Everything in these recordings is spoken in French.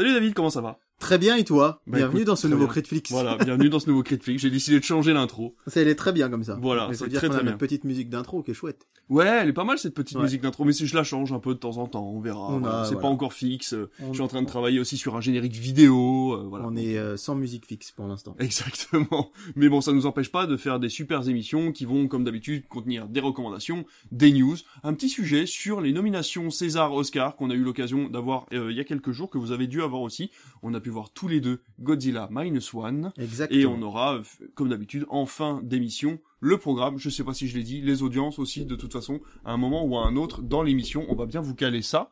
Salut David, comment ça va? Très bien, et toi Bah, Bienvenue écoute, dans ce nouveau bien. Critflix. Voilà, bienvenue dans ce nouveau Critflix. J'ai décidé de changer l'intro. Ça, elle est très bien comme ça. Voilà, c'est très, très bien. petite musique d'intro qui est chouette. Ouais, elle est pas mal cette petite Ouais. musique d'intro, mais si je la change un peu de temps en temps, on verra. Voilà, c'est voilà. pas encore fixe. euh, On- Je suis en train de travailler aussi sur un générique vidéo. euh, voilà. On est euh, sans musique fixe pour l'instant. Exactement. Mais bon, ça nous empêche pas de faire des super émissions qui vont, comme d'habitude, contenir des recommandations, des news, un petit sujet sur les nominations César, Oscar qu'on a eu l'occasion d'avoir euh, il y a quelques jours, que vous avez dû avoir aussi. On a pu voir tous les deux Godzilla Minus One. Exactement. Et on aura, comme d'habitude, en fin d'émission, le programme, je sais pas si je l'ai dit, les audiences aussi, de toute façon, à un moment ou à un autre dans l'émission, on va bien vous caler ça.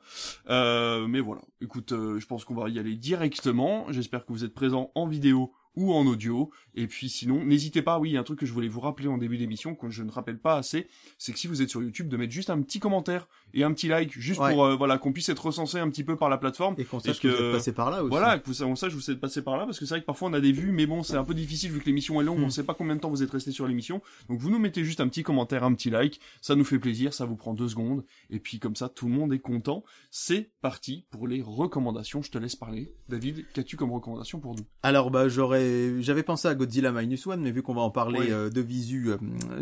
Euh, mais voilà, écoute, euh, je pense qu'on va y aller directement. J'espère que vous êtes présents en vidéo ou en audio. Et puis sinon, n'hésitez pas, oui, il y a un truc que je voulais vous rappeler en début d'émission, que je ne rappelle pas assez, c'est que si vous êtes sur YouTube, de mettre juste un petit commentaire et un petit like, juste Ouais. pour, euh, voilà, qu'on puisse être recensé un petit peu par la plateforme. Et qu'on sache que- que vous êtes passé par là aussi. Voilà, que vous savez ça, je vous êtes passé par là, parce que c'est vrai que parfois on a des vues, mais bon, c'est un peu difficile vu que l'émission est longue, Hmm. on sait pas combien de temps vous êtes resté sur l'émission. Donc vous nous mettez juste un petit commentaire, un petit like, ça nous fait plaisir, ça vous prend deux secondes, et puis comme ça tout le monde est content. C'est parti pour les recommandations, je te laisse parler. David, qu'as-tu comme recommandation pour nous? Alors, bah, j'aurais, j'avais pensé à Godzilla Minus One, mais vu qu'on va en parler Oui. euh, de visu, euh,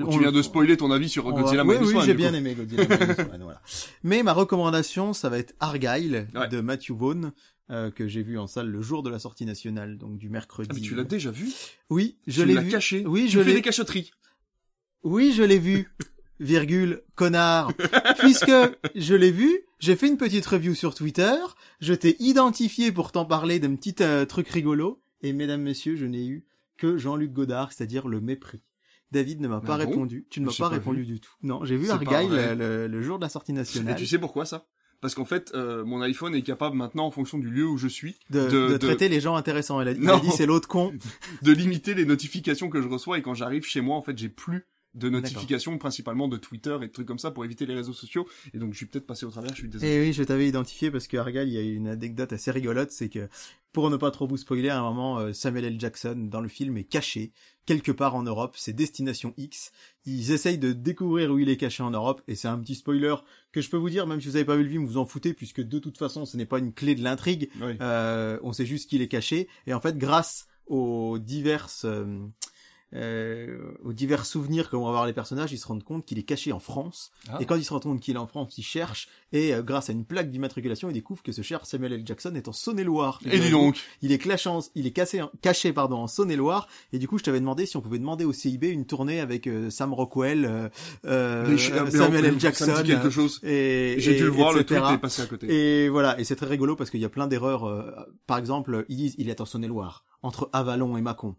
on Tu le- viens de spoiler ton avis sur va- Godzilla oui, Minus oui, One, j'ai du bien coup. aimé Godzilla Minus One, voilà. Mais ma recommandation, ça va être Argyle Ouais. de Matthew Vaughn. euh, que j'ai vu en salle le jour de la sortie nationale, donc du mercredi. Ah, mais tu l'as déjà vu? Oui, je l'ai vu. caché Oui, Tu je fais l'ai. des cachotteries. Oui, je l'ai vu. Virgule, connard. Puisque je l'ai vu, j'ai fait une petite review sur Twitter, je t'ai identifié pour t'en parler d'un petit euh, truc rigolo, et mesdames, messieurs, je n'ai eu que Jean-Luc Godard, c'est-à-dire le mépris. David ne m'a pas Ah bon répondu, tu ne m'as pas, pas répondu du tout. Non, j'ai vu pas Argyle le, le jour de la sortie Et nationale tu sais pourquoi ça? Parce qu'en fait, euh, mon iPhone est capable maintenant, en fonction du lieu où je suis, de, de- de de- traiter les gens intéressants. Elle a, il a dit c'est l'autre con. de limiter les notifications que je reçois et quand j'arrive chez moi en fait j'ai plus de notifications principalement de Twitter et de trucs comme ça pour éviter les réseaux sociaux et donc je suis peut-être passé au travers je suis désolé Et oui, je t'avais identifié parce que Argyle, il y a une anecdote assez rigolote, c'est que pour ne pas trop vous spoiler, à un moment, euh, Samuel L. Jackson dans le film est caché quelque part en Europe, c'est Destination X. Ils essayent de découvrir où il est caché en Europe et c'est un petit spoiler que je peux vous dire, même si vous avez pas vu le film, vous en foutez puisque de toute façon, ce n'est pas une clé de l'intrigue. Oui. Euh, on sait juste qu'il est caché et en fait, grâce aux diverses euh, euh, aux divers souvenirs que vont avoir les personnages, ils se rendent compte qu'il est caché en France. Ah. Et quand ils se rendent compte qu'il est en France, ils cherchent et euh, grâce à une plaque d'immatriculation, ils découvrent que ce cher Samuel L. Jackson est en Saône-et-Loire. et dis donc Il est clashé en- il est cassé, caché pardon en Saône-et-Loire. Et du coup, je t'avais demandé si on pouvait demander au CIB une tournée avec euh, Sam Rockwell, euh, euh, Samuel L. Jackson. ça me dit quelque chose Et j'ai dû le voir le truc est passé à côté Et voilà, et c'est très rigolo parce qu'il y a plein d'erreurs. euh, par exemple, ils disent il est en Saône-et-Loire, entre Avalon et Mâcon.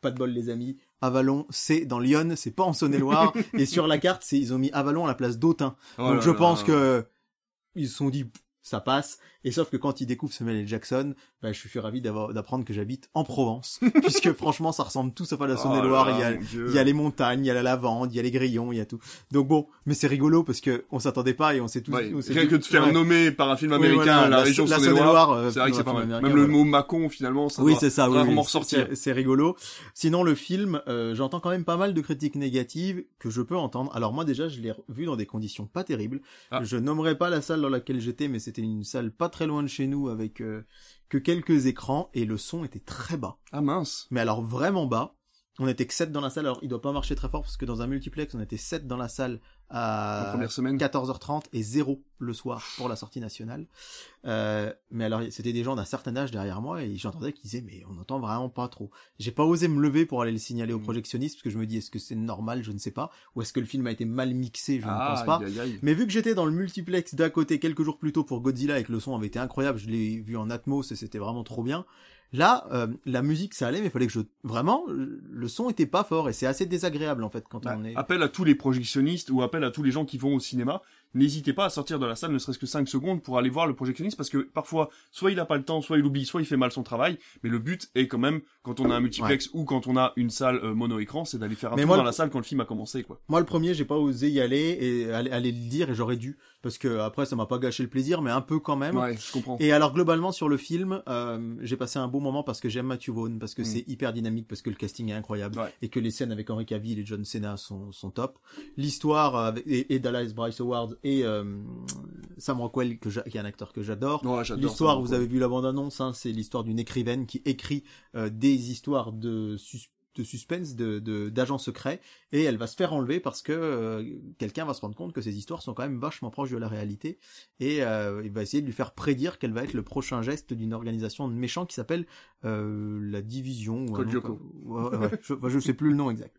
Pas de bol les amis. Avalon, c'est dans Lyon, c'est pas en Saône-et-Loire. et sur la carte, c'est ils ont mis Avalon à la place d'Autun. Oh Donc là je là. pense que ils se sont dit ça passe. Et sauf que quand ils découvrent Samuel L. Jackson, bah, je suis ravi d'avoir- d'apprendre que j'habite en Provence, puisque franchement ça ressemble tout sauf à la Oh Saône-et-Loire. il y a il y a les montagnes, il y a la lavande, il y a les grillons, il y a tout. Donc bon, mais c'est rigolo parce que on s'attendait pas et on s'est tous. Ouais, on s'est rien dit- que de faire ouais. nommer par un film Oui, américain voilà, la, région la Saône-et-Loire euh, c'est vrai que c'est pas mal même le mot Macon finalement ça Oui, c'est ça, oui, rarement oui, ressortir c'est- C'est rigolo. Sinon, le film, euh, j'entends quand même pas mal de critiques négatives que je peux entendre. Alors moi, déjà, je l'ai vu dans des conditions pas terribles. Ah. Je nommerai pas la salle dans laquelle j'étais, mais c'était une salle pas très loin de chez nous avec euh, que quelques écrans et le son était très bas. ah mince Mais alors vraiment bas. On était que 7 dans la salle. Alors, il doit pas marcher très fort parce que dans un multiplex, on était 7 dans la salle la à première semaine 14h30 et 0 le soir pour la sortie nationale. Euh, mais alors, c'était des gens d'un certain âge derrière moi et j'entendais qu'ils disaient, mais on n'entend vraiment pas trop. J'ai pas osé me lever pour aller le signaler au Mm. projectionniste parce que je me dis, est-ce que c'est normal? Je ne sais pas. Ou est-ce que le film a été mal mixé? Je ne ah, pense pas. aïe, aïe, aïe. Mais vu que j'étais dans le multiplex d'à côté quelques jours plus tôt pour Godzilla et que le son avait été incroyable, je l'ai vu en Atmos et c'était vraiment trop bien. Là, euh, la musique ça allait, mais il fallait que je vraiment le son était pas fort et c'est assez désagréable en fait quand Bah, on est. appel à tous les projectionnistes ou appel à tous les gens qui vont au cinéma n'hésitez pas à sortir de la salle ne serait-ce que 5 secondes pour aller voir le projectionniste parce que parfois soit il a pas le temps soit il oublie soit il fait mal son travail mais le but est quand même quand on a un multiplex ou quand on a une salle euh, mono écran c'est d'aller faire un Mais tour moi, dans la salle quand le film a commencé quoi Moi le premier, j'ai pas osé y aller et aller, aller le dire et j'aurais dû parce que après ça m'a pas gâché le plaisir, mais un peu quand même. Ouais, je comprends. Et alors globalement sur le film, euh, j'ai passé un bon moment parce que j'aime Matthew Vaughn, parce que Mm. c'est hyper dynamique, parce que le casting est incroyable Ouais. et que les scènes avec Henry Cavill et John Cena sont, sont top. L'histoire et, et Dallas Bryce Howard et euh, Sam Rockwell que qui est un acteur que j'adore. Ouais, L'histoire, vous avez vu la bande-annonce, hein, c'est l'histoire d'une écrivaine qui écrit euh, des histoires de, de suspense, de de- d'agents secrets, et elle va se faire enlever parce que euh, quelqu'un va se rendre compte que ces histoires sont quand même vachement proches de la réalité, et euh, il va essayer de lui faire prédire quel va être le prochain geste d'une organisation de méchants qui s'appelle euh, la Division. ou Ouais, ouais, je, je sais plus le nom exact.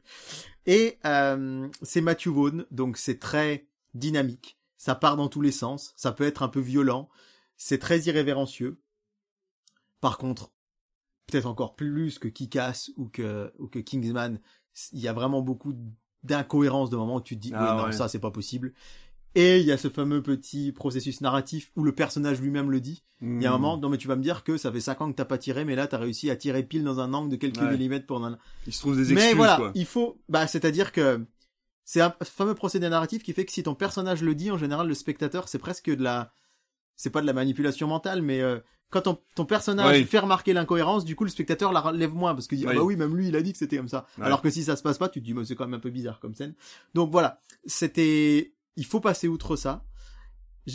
Et euh, c'est Matthew Vaughn, donc c'est très dynamique, ça part dans tous les sens, ça peut être un peu violent, c'est très irrévérencieux. Par contre, peut-être encore plus que Kick-Ass ou que, ou que Kingsman, il y a vraiment beaucoup d'incohérences de moments où tu te dis, Ah oui, non, ouais. ça c'est pas possible. Et il y a ce fameux petit processus narratif où le personnage lui-même le dit. Il y a un Mm. moment, non mais tu vas me dire que ça fait 5 ans que t'as pas tiré, mais là t'as réussi à tirer pile dans un angle de quelques Ouais. millimètres pour un... Il se trouve des excuses, Mais voilà, quoi. il faut, bah, c'est-à-dire que c'est un fameux procédé narratif qui fait que si ton personnage le dit, en général, le spectateur, c'est presque de la, c'est pas de la manipulation mentale, mais euh, quand ton, ton personnage fait remarquer l'incohérence, du coup, le spectateur la relève moins parce qu'il dit, ah Ouais. bah oui, même lui, il a dit que c'était comme ça. Alors que si ça se passe pas, tu te dis, mais c'est quand même un peu bizarre comme scène. Donc voilà, c'était, il faut passer outre ça.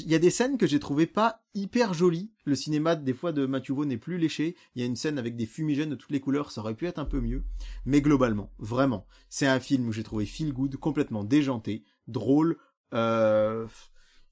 Il y a des scènes que j'ai trouvées pas hyper jolies. Le cinéma, des fois, de Matthew Vaughn n'est plus léché. Il y a une scène avec des fumigènes de toutes les couleurs, ça aurait pu être un peu mieux. Mais globalement, vraiment, c'est un film où j'ai trouvé feel good, complètement déjanté, drôle, euh,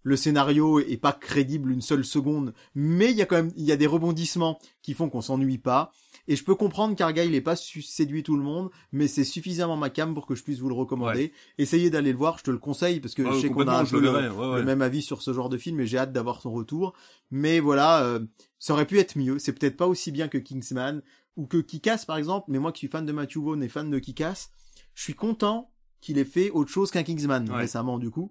le scénario est pas crédible une seule seconde, mais il y a quand même, il y a des rebondissements qui font qu'on s'ennuie pas. Et je peux comprendre qu'Argyle n'ait pas su séduit tout le monde, mais c'est suffisamment ma cam pour que je puisse vous le recommander. Essayez d'aller le voir, je te le conseille, parce que Ouais, je sais qu'on a un peu le le, verrai, ouais, ouais. le même avis sur ce genre de film et j'ai hâte d'avoir son retour. Mais voilà, euh, ça aurait pu être mieux. C'est peut-être pas aussi bien que Kingsman ou que Kick-Ass par exemple, mais moi qui suis fan de Matthew Vaughn et fan de Kick-Ass, je suis content qu'il ait fait autre chose qu'un Kingsman récemment du coup.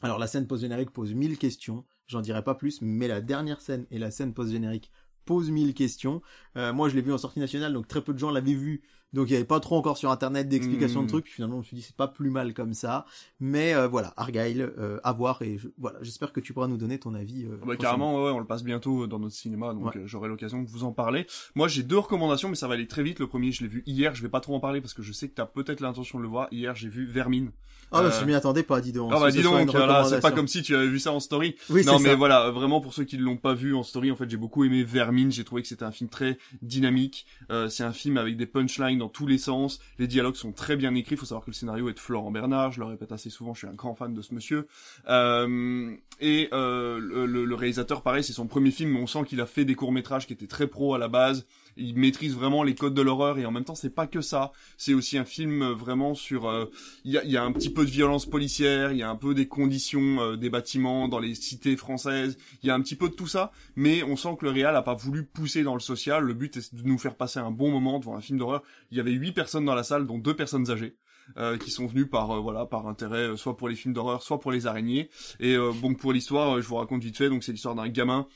Alors la scène post-générique pose mille questions, j'en dirai pas plus, mais la dernière scène et la scène post-générique posent mille questions. Euh, moi je l'ai vu en sortie nationale, donc très peu de gens l'avaient vu, donc il y avait pas trop encore sur internet d'explications Mm. de trucs. Puis finalement je me suis dit c'est pas plus mal comme ça. Mais euh, voilà, Argyle, euh, à voir et je- voilà, j'espère que tu pourras nous donner ton avis. euh, Ah Bah, carrément, ouais, on le passe bientôt dans notre cinéma, donc Ouais. j'aurai l'occasion de vous en parler. Moi, j'ai deux recommandations, mais ça va aller très vite. Le premier, je l'ai vu hier, je vais pas trop en parler parce que je sais que t'as peut-être l'intention de le voir. Hier, j'ai vu Vermine. Ah bah, je m'y attendais pas, dis donc. Ah bah dis donc, une là, c'est pas comme si tu avais vu ça en story. Oui, non mais ça. voilà, euh, vraiment pour ceux qui ne l'ont pas vu en story, en fait j'ai beaucoup aimé Vermine, j'ai trouvé que c'était un film très dynamique, Euh, c'est un film avec des punchlines dans tous les sens, les dialogues sont très bien écrits, faut savoir que le scénario est de Florent Bernard, je le répète assez souvent, je suis un grand fan de ce monsieur, Euh, et euh, le, le- le réalisateur pareil, c'est son premier film, mais on sent qu'il a fait des courts-métrages qui étaient très pro à la base, il maîtrise vraiment les codes de l'horreur, et en même temps c'est pas que ça, c'est aussi un film euh, vraiment sur... euh, il y a, un petit peu de violence policière, il y a un peu des conditions euh, des bâtiments dans les cités françaises, il y a un petit peu de tout ça, mais on sent que le réal a pas voulu pousser dans le social. Le but est de nous faire passer un bon moment devant un film d'horreur. Il y avait huit personnes dans la salle, dont deux personnes âgées. Euh, qui sont venues par euh, voilà par intérêt euh, soit pour les films d'horreur soit pour les araignées. Et bon pour l'histoire je vous raconte vite fait donc c'est l'histoire d'un gamin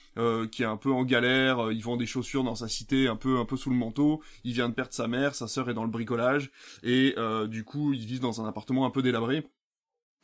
qui est un peu en galère il vend des chaussures dans sa cité un peu un peu sous le manteau il vient de perdre sa mère sa sœur est dans le bricolage et du coup ils vivent dans un appartement un peu délabré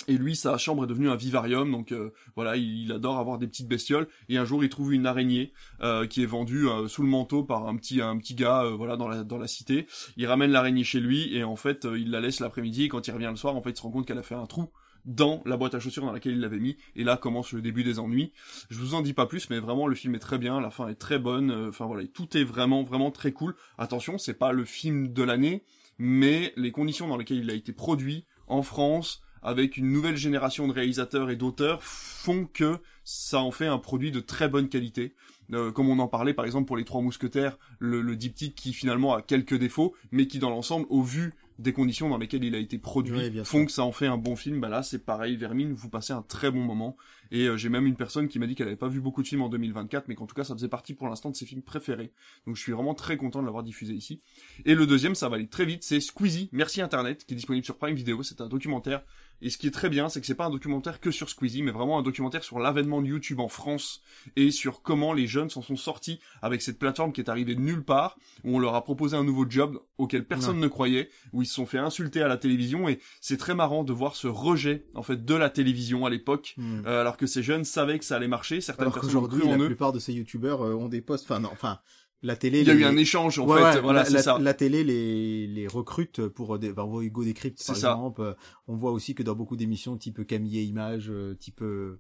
et lui, sa chambre est devenue un vivarium, donc euh, voilà, il, adore avoir des petites bestioles. Et un jour, il trouve une araignée euh, qui est vendue euh, sous le manteau par un petit un petit gars, voilà, dans la dans la cité. Il ramène l'araignée chez lui et en fait, il la laisse l'après-midi. Et quand il revient le soir, en fait, il se rend compte qu'elle a fait un trou dans la boîte à chaussures dans laquelle il l'avait mis. Et là commence le début des ennuis. Je vous en dis pas plus, mais vraiment le film est très bien, la fin est très bonne. Enfin voilà, tout est vraiment vraiment très cool. Attention, c'est pas le film de l'année, mais les conditions dans lesquelles il a été produit en France avec une nouvelle génération de réalisateurs et d'auteurs font que ça en fait un produit de très bonne qualité. Euh, comme on en parlait par exemple pour les Trois Mousquetaires, le, le diptyque qui finalement a quelques défauts, mais qui dans l'ensemble, au vu des conditions dans lesquelles il a été produit, Oui, bien font sûr. que ça en fait un bon film. Bah là, c'est pareil, Vermine, vous passez un très bon moment. Et euh, j'ai même une personne qui m'a dit qu'elle avait pas vu beaucoup de films en 2024, mais qu'en tout cas, ça faisait partie pour l'instant de ses films préférés. Donc je suis vraiment très content de l'avoir diffusé ici. Et le deuxième, ça va aller très vite, c'est Squeezie, Merci Internet, qui est disponible sur Prime Video. C'est un documentaire Et ce qui est très bien, c'est que c'est pas un documentaire que sur Squeezie, mais vraiment un documentaire sur l'avènement de YouTube en France et sur comment les jeunes s'en sont sortis avec cette plateforme qui est arrivée de nulle part, où on leur a proposé un nouveau job auquel personne ne croyait, où ils se sont fait insulter à la télévision et c'est très marrant de voir ce rejet en fait de la télévision à l'époque, Hmm. euh, alors que ces jeunes savaient que ça allait marcher, certaines Alors personnes ont cru en la eux. plupart de ces youtubeurs euh, ont des postes. Enfin, non, enfin, la télé. Il y a les- eu un échange en Ouais, fait, ouais, voilà, la, ça. la télé les, les recrute pour des, enfin, on voit Hugo Décrypte par ça. exemple. euh, On voit aussi que dans beaucoup d'émissions type Camille et Images, euh, type euh,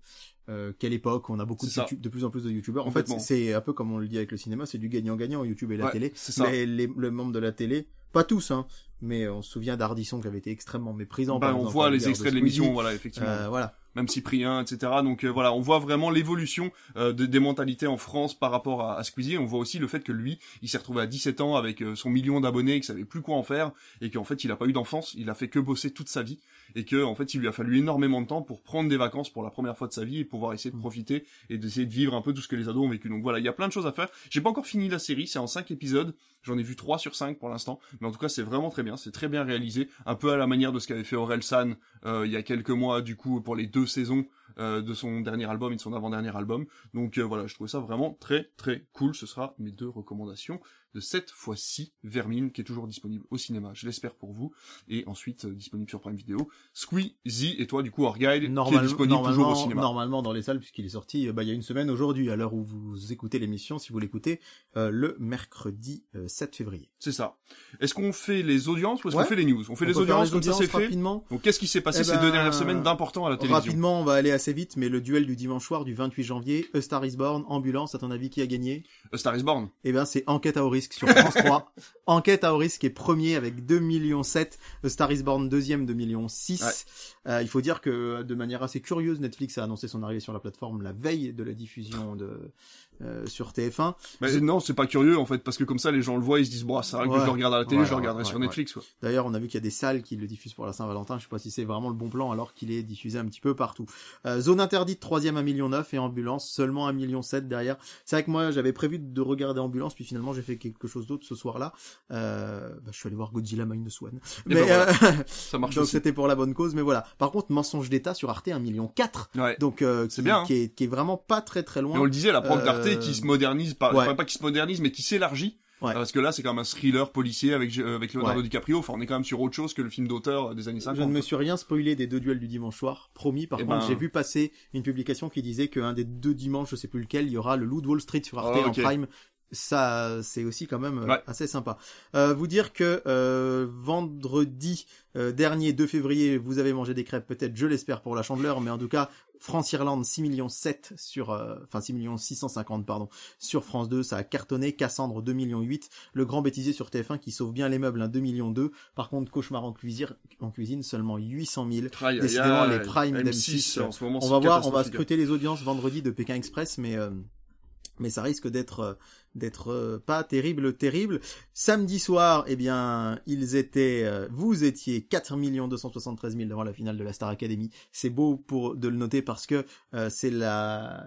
euh, quelle époque, on a beaucoup de. YouTube- de plus en plus de youtubeurs. En fait, c'est un peu comme on le dit avec le cinéma, c'est du gagnant-gagnant YouTube et la Ouais, télé. c'est ça. Mais les, le membres de la télé, pas tous, hein, mais on se souvient d'Ardisson qui avait été extrêmement méprisant. Bah, par on exemple, voit les extraits de l'émission, voilà, effectivement. Euh, voilà. Même Cyprien, etc. Donc euh, voilà, on voit vraiment l'évolution euh, de- des mentalités en France par rapport à, à Squeezie. On voit aussi le fait que lui, il s'est retrouvé à 17 ans avec euh, son million d'abonnés, qu'il savait plus quoi en faire, et qu'en fait il a pas eu d'enfance, il a fait que bosser toute sa vie, et que en fait il lui a fallu énormément de temps pour prendre des vacances pour la première fois de sa vie et pouvoir essayer de Mm. profiter et d'essayer de vivre un peu tout ce que les ados ont vécu. Donc voilà, il y a plein de choses à faire. J'ai pas encore fini la série, c'est en 5 épisodes. J'en ai vu 3 sur 5 pour l'instant, mais en tout cas c'est vraiment très bien, c'est très bien réalisé, un peu à la manière de ce qu'avait fait Aurel San euh, il y a quelques mois du coup pour les deux saisons euh, de son dernier album et de son avant-dernier album. Donc euh, voilà, je trouvais ça vraiment très très cool. Ce sera mes deux recommandations de cette fois-ci. Vermine, qui est toujours disponible au cinéma, je l'espère pour vous, et ensuite euh, disponible sur Prime Video. Squeezie et toi du coup Argyle, qui est disponible toujours au normalement, cinéma. normalement dans les salles puisqu'il est sorti euh, bah, il y a une semaine aujourd'hui à l'heure où vous écoutez l'émission si vous l'écoutez euh, le mercredi euh, 7 février. C'est ça. Est-ce qu'on fait les audiences ou est-ce Ouais. qu'on fait les news? On fait On les audiences comme ça c'est fait? Donc qu'est-ce qui s'est passé Eh ces ben, deux dernières semaines d'important à la télévision? Rapidement, on va aller assez vite, mais le duel du dimanche soir du 28 janvier, A Star is Born, Ambulance, à ton avis, qui a gagné? A Star is Born. Eh bien, c'est Enquête à haut risque sur France 3. Enquête à haut risque est premier avec 2 millions 7, A Star is Born deuxième 2 millions 6. Euh, il faut dire que de manière assez curieuse, Netflix a annoncé son arrivée sur la plateforme la veille de la diffusion de euh, sur TF1. Mais non, c'est pas curieux en fait, parce que comme ça les gens le voient, ils se disent bon, c'est vrai que Ouais. je le regarde à la télé, Ouais, je le regarderai ouais, sur Netflix. Quoi. D'ailleurs, on a vu qu'il y a des salles qui le diffusent pour la Saint-Valentin. Je sais pas si c'est vraiment le bon plan alors qu'il est diffusé un petit peu partout. Euh, Zone interdite, troisième à million 9 et Ambulance seulement un million 7 derrière. C'est vrai que moi j'avais prévu de regarder Ambulance puis finalement j'ai fait quelque chose d'autre ce soir-là. Euh, bah, je suis allé voir Godzilla Minus One. Mais ben voilà. euh, Ça marche donc c'était pour la bonne cause. Mais voilà. Par contre, Mensonge d'État sur Arte un million 4 Ouais. Donc euh, C'est qui, bien, hein. qui, est, qui est vraiment pas très très loin. on le disait, la prog Euh, d'Arte qui se modernise, pas, ouais. enfin, pas qui se modernise, mais qui s'élargit. Ouais. Parce que là, c'est quand même un thriller policier avec, euh, avec Leonardo Ouais. DiCaprio. Enfin, on est quand même sur autre chose que le film d'auteur des années 50. Je ne me suis rien spoilé des deux duels du dimanche soir, promis. Par Eh contre, ben- j'ai vu passer une publication qui disait qu'un des deux dimanches, je sais plus lequel, il y aura le Loup de Wall Street sur Arte ok. en prime. Ça, c'est aussi quand même euh, Ouais. assez sympa. Euh, vous dire que euh, vendredi euh, dernier, 2 février, vous avez mangé des crêpes, peut-être, je l'espère pour la chandeleur, mais en tout cas, France-Irlande 6 millions 7 sur, euh, enfin 6 millions 650 pardon, sur France 2, ça a cartonné. Cassandre 2 millions 8. Le grand bêtisier sur TF1 qui sauve bien les meubles, hein, 2 millions 2. Par contre, cauchemar en cuisine, en cuisine seulement 800 000. Aïe, aïe, Décidément, les primes M6, d'M6, en ce moment, On va voir, on va scruter les audiences vendredi de Pékin Express, mais euh, mais ça risque d'être euh, d'être euh, pas terrible, terrible. Samedi soir, eh bien, ils étaient, euh, vous étiez 4 273 000 devant la finale de la Star Academy. C'est beau pour de le noter parce que euh, c'est la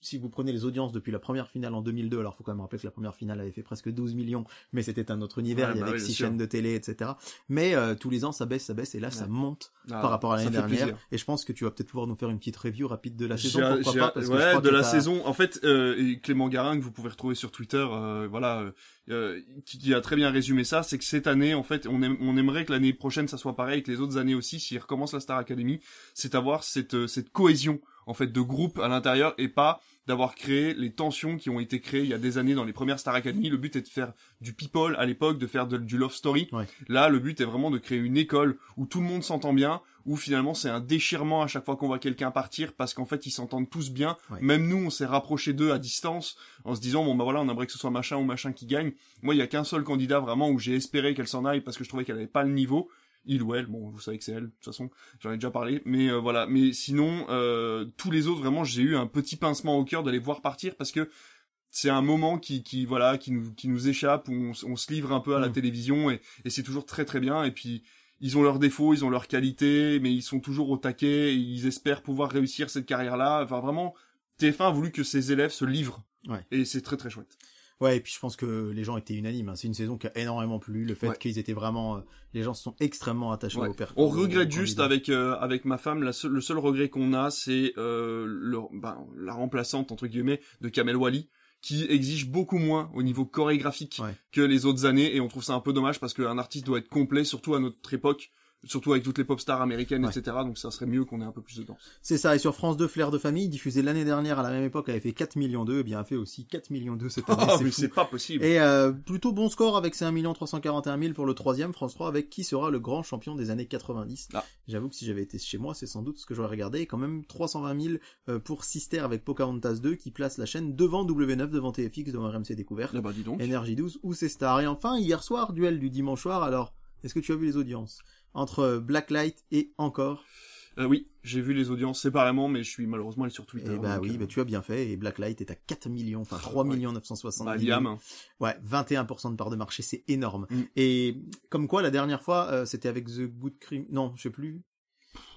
si vous prenez les audiences depuis la première finale en 2002, alors faut quand même rappeler que la première finale avait fait presque 12 millions, mais c'était un autre univers, Ouais, il y bah avait oui, six chaînes de télé, etc. Mais euh, tous les ans, ça baisse, ça baisse, et là, ça monte Ah, par rapport à l'année dernière. plaisir. Et je pense que tu vas peut-être pouvoir nous faire une petite review rapide de la saison, pourquoi pas, parce que je ouais, crois de que la saison. En fait, euh, Clément Garin que vous pouvez retrouver sur Twitter, euh, voilà, euh, euh, qui, qui a très bien résumé ça, c'est que cette année, en fait, on, on aimerait que l'année prochaine ça soit pareil, que les autres années aussi, s'ils recommencent la Star Academy, c'est avoir cette euh, cette cohésion en fait de groupe à l'intérieur et pas d'avoir créé les tensions qui ont été créées il y a des années dans les premières Star Academy. Le but est de faire du people à l'époque, de faire de- du love story. Ouais. Là, le but est vraiment de créer une école où tout le monde s'entend bien, où finalement c'est un déchirement à chaque fois qu'on voit quelqu'un partir parce qu'en fait ils s'entendent tous bien. Ouais. Même nous, on s'est rapprochés d'eux à distance en se disant bon bah voilà, on aimerait que ce soit machin ou machin qui gagne. Moi, il y a qu'un seul candidat vraiment où j'ai espéré qu'elle s'en aille parce que je trouvais qu'elle avait pas le niveau. Il ou elle, bon, vous savez que c'est elle, de toute façon, j'en ai déjà parlé, mais euh, voilà. Mais sinon, euh, tous les autres, vraiment, j'ai eu un petit pincement au cœur de les voir partir parce que c'est un moment qui, qui voilà, qui nous, qui nous échappe où on, se livre un peu à la Mm. télévision et, et c'est toujours très très bien. Et puis ils ont leurs défauts, ils ont leurs qualités, mais ils sont toujours au taquet. Et ils espèrent pouvoir réussir cette carrière-là. Enfin vraiment, TF1 a voulu que ses élèves se livrent. Ouais. Et c'est très très chouette. Ouais, et puis je pense que les gens étaient unanimes. hein. C'est une saison qui a énormément plu. Le fait Ouais. qu'ils étaient vraiment, euh, les gens se sont extrêmement attachés Ouais. au père. On regrette juste avec euh, avec ma femme la le seul regret qu'on a c'est euh, le ben, la remplaçante entre guillemets de Kamel Wally qui exige beaucoup moins au niveau chorégraphique Ouais. que les autres années et on trouve ça un peu dommage parce qu'un artiste doit être complet surtout à notre époque surtout avec toutes les pop stars américaines Ouais. etc donc ça serait mieux qu'on ait un peu plus de danse C'est ça. Et sur France 2, Flair de famille, diffusé l'année dernière à la même époque, avait fait 4 millions 2, et bien a fait aussi 4 millions 2 cette année. C'est mais c'est pas possible Et euh, plutôt bon score avec ses 1 341 000 pour le troisième, France 3, avec qui sera le grand champion des années 90. Ah. J'avoue que si j'avais été chez moi, c'est sans doute ce que j'aurais regardé. Et quand même 320 000 euh, pour Sister avec Pocahontas 2, qui place la chaîne devant W9, devant TFX, devant RMC Découverte, Ah bah dis donc Énergie 12 ou c'est Star. Et enfin, hier soir, duel du dimanche soir. Alors, est-ce que tu as vu les audiences entre Blacklight et encore? Euh, oui j'ai vu les audiences séparément mais je suis malheureusement allé sur Twitter Eh bah donc, oui, euh, bah tu as bien fait. Et Blacklight est à 4 millions, enfin 3 Ouais. millions 960 bah, 000. Liam, Ouais, 21% de part de marché, c'est énorme. Mm. Et comme quoi, la dernière fois, euh, c'était avec The Good Crime. Non, je sais plus.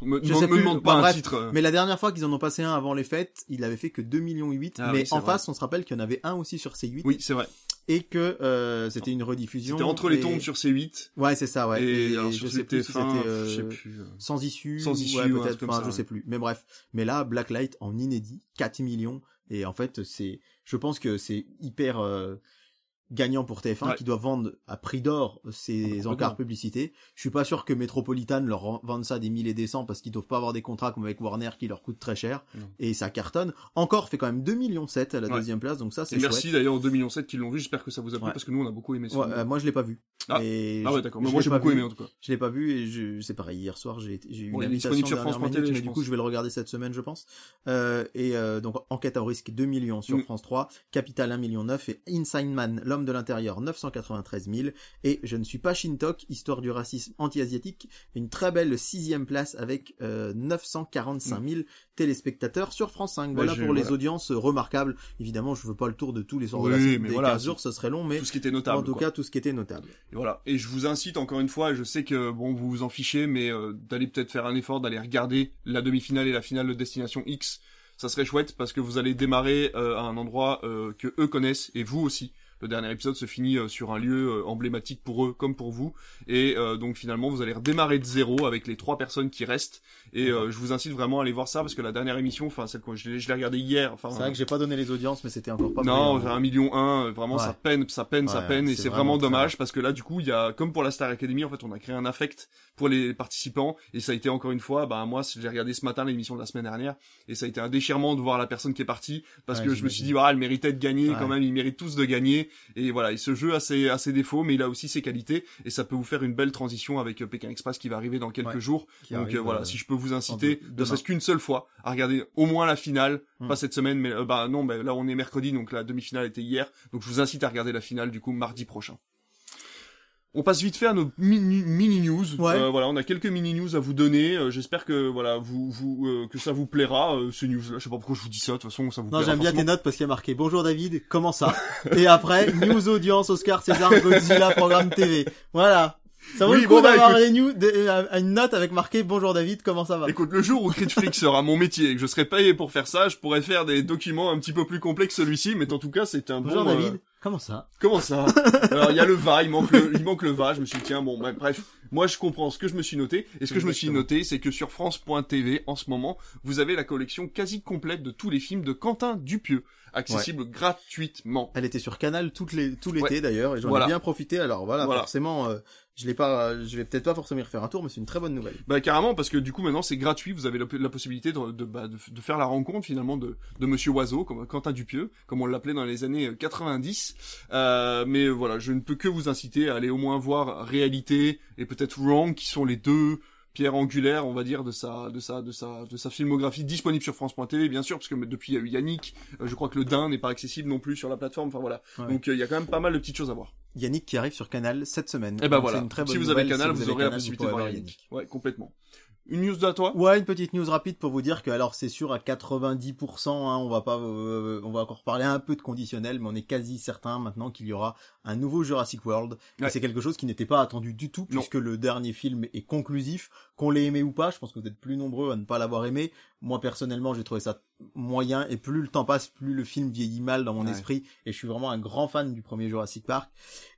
me, Je me- sais me plus. demande pas un bref, titre. Mais la dernière fois qu'ils en ont passé un avant les fêtes, il avait fait que 2 millions 8. Ah mais oui, en vrai. face, on se rappelle qu'il y en avait un aussi sur C8 oui c'est vrai et que euh, c'était une rediffusion. c'était entre les et- tombes sur C8 Ouais, c'est ça, ouais. et, Et alors je sur sais plus si TF1 c'était euh, je sais plus euh. sans issue, Sans issue, ouais, peut-être, enfin, je ouais. sais plus. Mais bref, mais là, Blacklight en inédit, 4 millions. Et en fait, c'est, je pense que c'est hyper euh, gagnant pour TF1 Ouais. qui doit vendre à prix d'or ces Complètement. encarts publicités. Je suis pas sûr que Metropolitan leur en- vende ça des mille et des cents parce qu'ils doivent pas avoir des contrats comme avec Warner qui leur coûtent très cher. Non. Et ça cartonne. Encore fait quand même 2 millions 7 à la Ouais. deuxième place, donc ça c'est merci d'ailleurs aux 2 millions 7 qui l'ont vu, j'espère que ça vous a plu Ouais. parce que nous on a beaucoup aimé film. euh, moi je l'ai pas vu. Ah. Et ah ouais d'accord, mais moi j'ai beaucoup vu. aimé en tout cas. Je l'ai pas vu et je c'est pareil hier soir j'ai eu Bon, une invitation disponible sur France.tv, minute, mais je du coup je vais le regarder cette semaine je pense. Euh, et euh, donc enquête à risque 2 millions sur Mm. France 3, Capital 1 million 9 et Inside Man l'homme de l'intérieur 993 000 et je ne suis pas Shintok histoire du racisme anti-asiatique une très belle sixième place avec euh, 945 000 téléspectateurs sur France 5. Voilà Mm. pour les voilà. audiences remarquables. Évidemment je veux pas le tour de tous les soirs de la Oui, semaine mais des voilà, 15 c'est- jours ce serait long mais Tout ce qui était notable. en tout quoi. cas tout ce qui était notable. Et voilà. Et je vous incite encore une fois, je sais que bon vous vous en fichez, mais euh, d'aller peut-être faire un effort, d'aller regarder la demi-finale et la finale de Destination X. Ça serait chouette parce que vous allez démarrer euh, à un endroit euh, que eux connaissent et vous aussi. Le dernier épisode se finit euh, sur un lieu euh, emblématique pour eux comme pour vous. Et euh, donc finalement vous allez redémarrer de zéro avec les trois personnes qui restent. Et euh, je vous incite vraiment à aller voir ça parce que la dernière émission, enfin celle que je l'ai je l'ai regardée hier, enfin C'est vrai que j'ai pas donné les audiences, mais c'était encore pas non, brillant. un million un, vraiment Ouais. ça peine, ça peine, ça peine, et c'est vraiment, dommage parce que là, du coup, il y a, comme pour la Star Academy, en fait, on a créé un affect pour les participants, et ça a été encore une fois, bah moi, j'ai regardé ce matin l'émission de la semaine dernière, et ça a été un déchirement de voir la personne qui est partie, parce Ouais, que je me suis dit, voilà, elle méritait de gagner quand même, ils méritent tous de gagner, et voilà, et ce jeu a ses, a ses défauts, mais il a aussi ses qualités, et ça peut vous faire une belle transition avec euh, Pékin Express qui va arriver dans quelques Ouais, jours, donc arrive, euh, voilà, euh, si je peux vous inciter, de- ne serait-ce qu'une seule fois, à regarder au moins la finale, Hmm. pas cette semaine, mais euh, bah non, bah, là on est mercredi, donc la demi-finale était hier, donc je vous incite à regarder la finale du coup mardi prochain. On passe vite fait à nos mini, mini news. Ouais. Euh, voilà, on a quelques mini news à vous donner. Euh, J'espère que voilà, vous, vous euh, que ça vous plaira euh, ce news. là Je sais pas pourquoi je vous dis ça. De toute façon, ça vous Non, j'aime bien tes notes parce qu'il y a marqué Bonjour David, comment ça? Et après, news audience, Oscar, César, Godzilla, programme TV. Voilà. Ça vaut Oui, le coup bon, bah, d'avoir écoute. euh, une note avec marqué Bonjour David, comment ça va? Écoute, le jour où Critflix sera mon métier et que je serai payé pour faire ça, je pourrais faire des documents un petit peu plus complexes que celui-ci, mais en tout cas, c'est un Bonjour bon. euh, David, comment ça Comment ça Alors il y a le va, il manque le, il manque le va. Je me suis dit tiens bon bah, bref, moi je comprends ce que je me suis noté et ce que je me suis noté c'est que sur France.tv en ce moment vous avez la collection quasi complète de tous les films de Quentin Dupieux accessible gratuitement. Elle était sur Canal toutes les, tout l'été Ouais. d'ailleurs et j'en Voilà. ai bien profité. Alors voilà, Voilà. forcément, euh, je l'ai pas, je vais peut-être pas forcément y refaire un tour, mais c'est une très bonne nouvelle. Bah carrément parce que du coup maintenant c'est gratuit, vous avez la, possibilité de, bah, de, faire la rencontre finalement de, de Monsieur Oiseau, comme Quentin Dupieux, comme on l'appelait dans les années euh, 90. Euh, mais voilà, je ne peux que vous inciter à aller au moins voir Réalité et peut-être Wrong, qui sont les deux pierres angulaires, on va dire, de sa, de sa, de sa, de sa filmographie disponible sur France.tv, bien sûr, parce que depuis il y a eu Yannick, euh, je crois que le Dain n'est pas accessible non plus sur la plateforme. Enfin voilà, Ouais. donc euh, il y a quand même pas mal de petites choses à voir. Yannick qui arrive sur Canal cette semaine. Et bah Donc, voilà, c'est une très bonne si vous avez nouvelle. Canal, Si vous, aurez la possibilité de voir voir Yannick. Ouais, complètement. Une news de toi Ouais, une petite news rapide pour vous dire que alors c'est sûr à 90%, hein, on va pas, euh, on va encore parler un peu de conditionnel, mais on est quasi certain maintenant qu'il y aura un nouveau Jurassic World. Et c'est quelque chose qui n'était pas attendu du tout Non. puisque le dernier film est conclusif, qu'on l'ait aimé ou pas. Je pense que vous êtes plus nombreux à ne pas l'avoir aimé. moi personnellement j'ai trouvé ça moyen et plus le temps passe plus le film vieillit mal dans mon Ouais. esprit et je suis vraiment un grand fan du premier Jurassic Park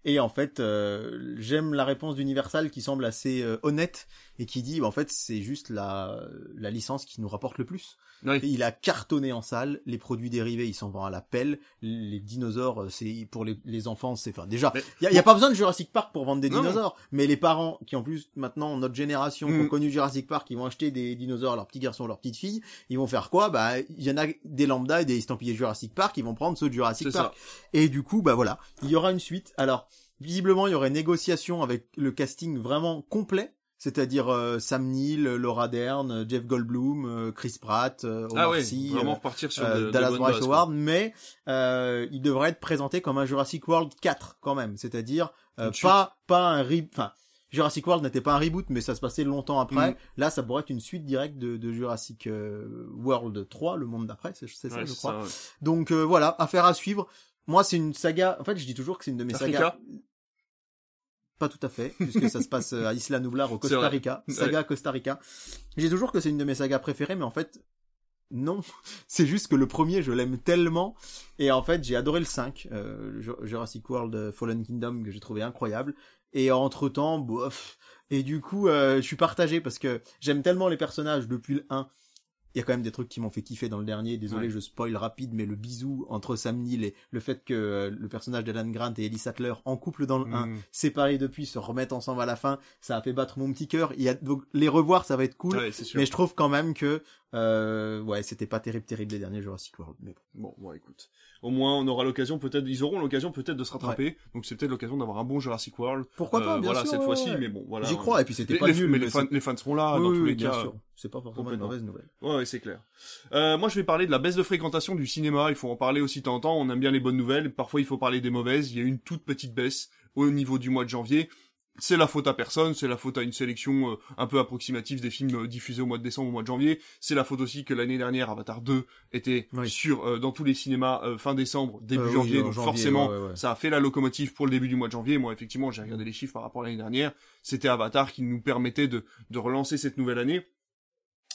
et en fait euh, j'aime la réponse d'Universal qui semble assez euh, honnête et qui dit bah, en fait c'est juste la la licence qui nous rapporte le plus Oui. il a cartonné en salle les produits dérivés ils s'en vont à la pelle les dinosaures euh, c'est pour les, les enfants c'est enfin déjà il y a, y a pas besoin de Jurassic Park pour vendre des Non, dinosaures. Mais les parents qui en plus maintenant notre génération qui Mm. ont connu Jurassic Park ils vont acheter des dinosaures à leurs petits garçons leurs petites filles ils vont faire quoi? Bah il y en a des lambda et des estampillés Jurassic Park ils vont prendre ceux de Jurassic Park. et du coup bah voilà. Il y aura une suite. Alors visiblement il y aurait négociation avec le casting vraiment complet c'est-à-dire euh, Sam Neill, Laura Dern, euh, Jeff Goldblum, euh, Chris Pratt, euh, Omar Ah ouais, Sy, vraiment euh, repartir sur euh, de, de Dallas bonnes Bryce. Howard, mais euh, il devrait être présenté comme un Jurassic World 4 quand même, c'est-à-dire euh, suite. pas pas un re... enfin Jurassic World n'était pas un reboot, mais ça se passait longtemps après. Mhm. Là, ça pourrait être une suite directe de, de Jurassic euh, World 3, le monde d'après, c'est ça, Ouais, je crois. ça, ouais. Donc euh, voilà, affaire à suivre. Moi, c'est une saga. En fait, je dis toujours que c'est une de mes Africa? sagas. Pas tout à fait, puisque ça se passe euh, à Isla Nublar au Costa. Rica. Saga Costa Rica. J'ai toujours que c'est une de mes sagas préférées, mais en fait, non. C'est juste que le premier, je l'aime tellement. Et en fait, j'ai adoré le 5, euh, Ju- Jurassic World euh, Fallen Kingdom, que j'ai trouvé incroyable. Et entre temps, bof. Et du coup, euh, je suis partagé parce que j'aime tellement les personnages depuis le 1. Il y a quand même des trucs qui m'ont fait kiffer dans le dernier. Désolé, Ouais. je spoil rapide, mais le bisou entre Sam Neill et le fait que euh, le personnage d'Alan Grant et Ellie Sattler en couple dans le 1, Mm. séparés depuis, se remettent ensemble à la fin, ça a fait battre mon petit cœur. Il y a donc les revoir, ça va être cool. Ouais. Mais je trouve quand même que euh, ouais, c'était pas terrible, terrible les derniers Jurassic World. Mais bon. Bon, écoute. Au moins, on aura l'occasion, peut-être, ils auront l'occasion peut-être de se rattraper. Donc, c'est peut-être l'occasion d'avoir un bon Jurassic World. Pourquoi pas, Euh, bien voilà, sûr. cette ouais, fois-ci, mais bon, voilà. J'y crois. Et puis c'était pas les- nul. mais les fans, les fans seront là, Oui, dans oui, tous les bien cas. C'est pas forcément une mauvaise nouvelle. Ouais, ouais, c'est clair. Euh, moi, je vais parler de la baisse de fréquentation du cinéma. Il faut en parler aussi de temps en temps. On aime bien les bonnes nouvelles. Parfois, il faut parler des mauvaises. Il y a une toute petite baisse au niveau du mois de janvier. C'est la faute à personne, c'est la faute à une sélection euh, un peu approximative des films euh, diffusés au mois de décembre, au mois de janvier. C'est la faute aussi que l'année dernière, Avatar 2 était Oui. sur euh, dans tous les cinémas euh, fin décembre, début oui, janvier. donc janvier, forcément, ouais, ouais, ouais. ça a fait la locomotive pour le début du mois de janvier. Moi, effectivement, j'ai regardé les chiffres par rapport à l'année dernière. C'était Avatar qui nous permettait de, de relancer cette nouvelle année.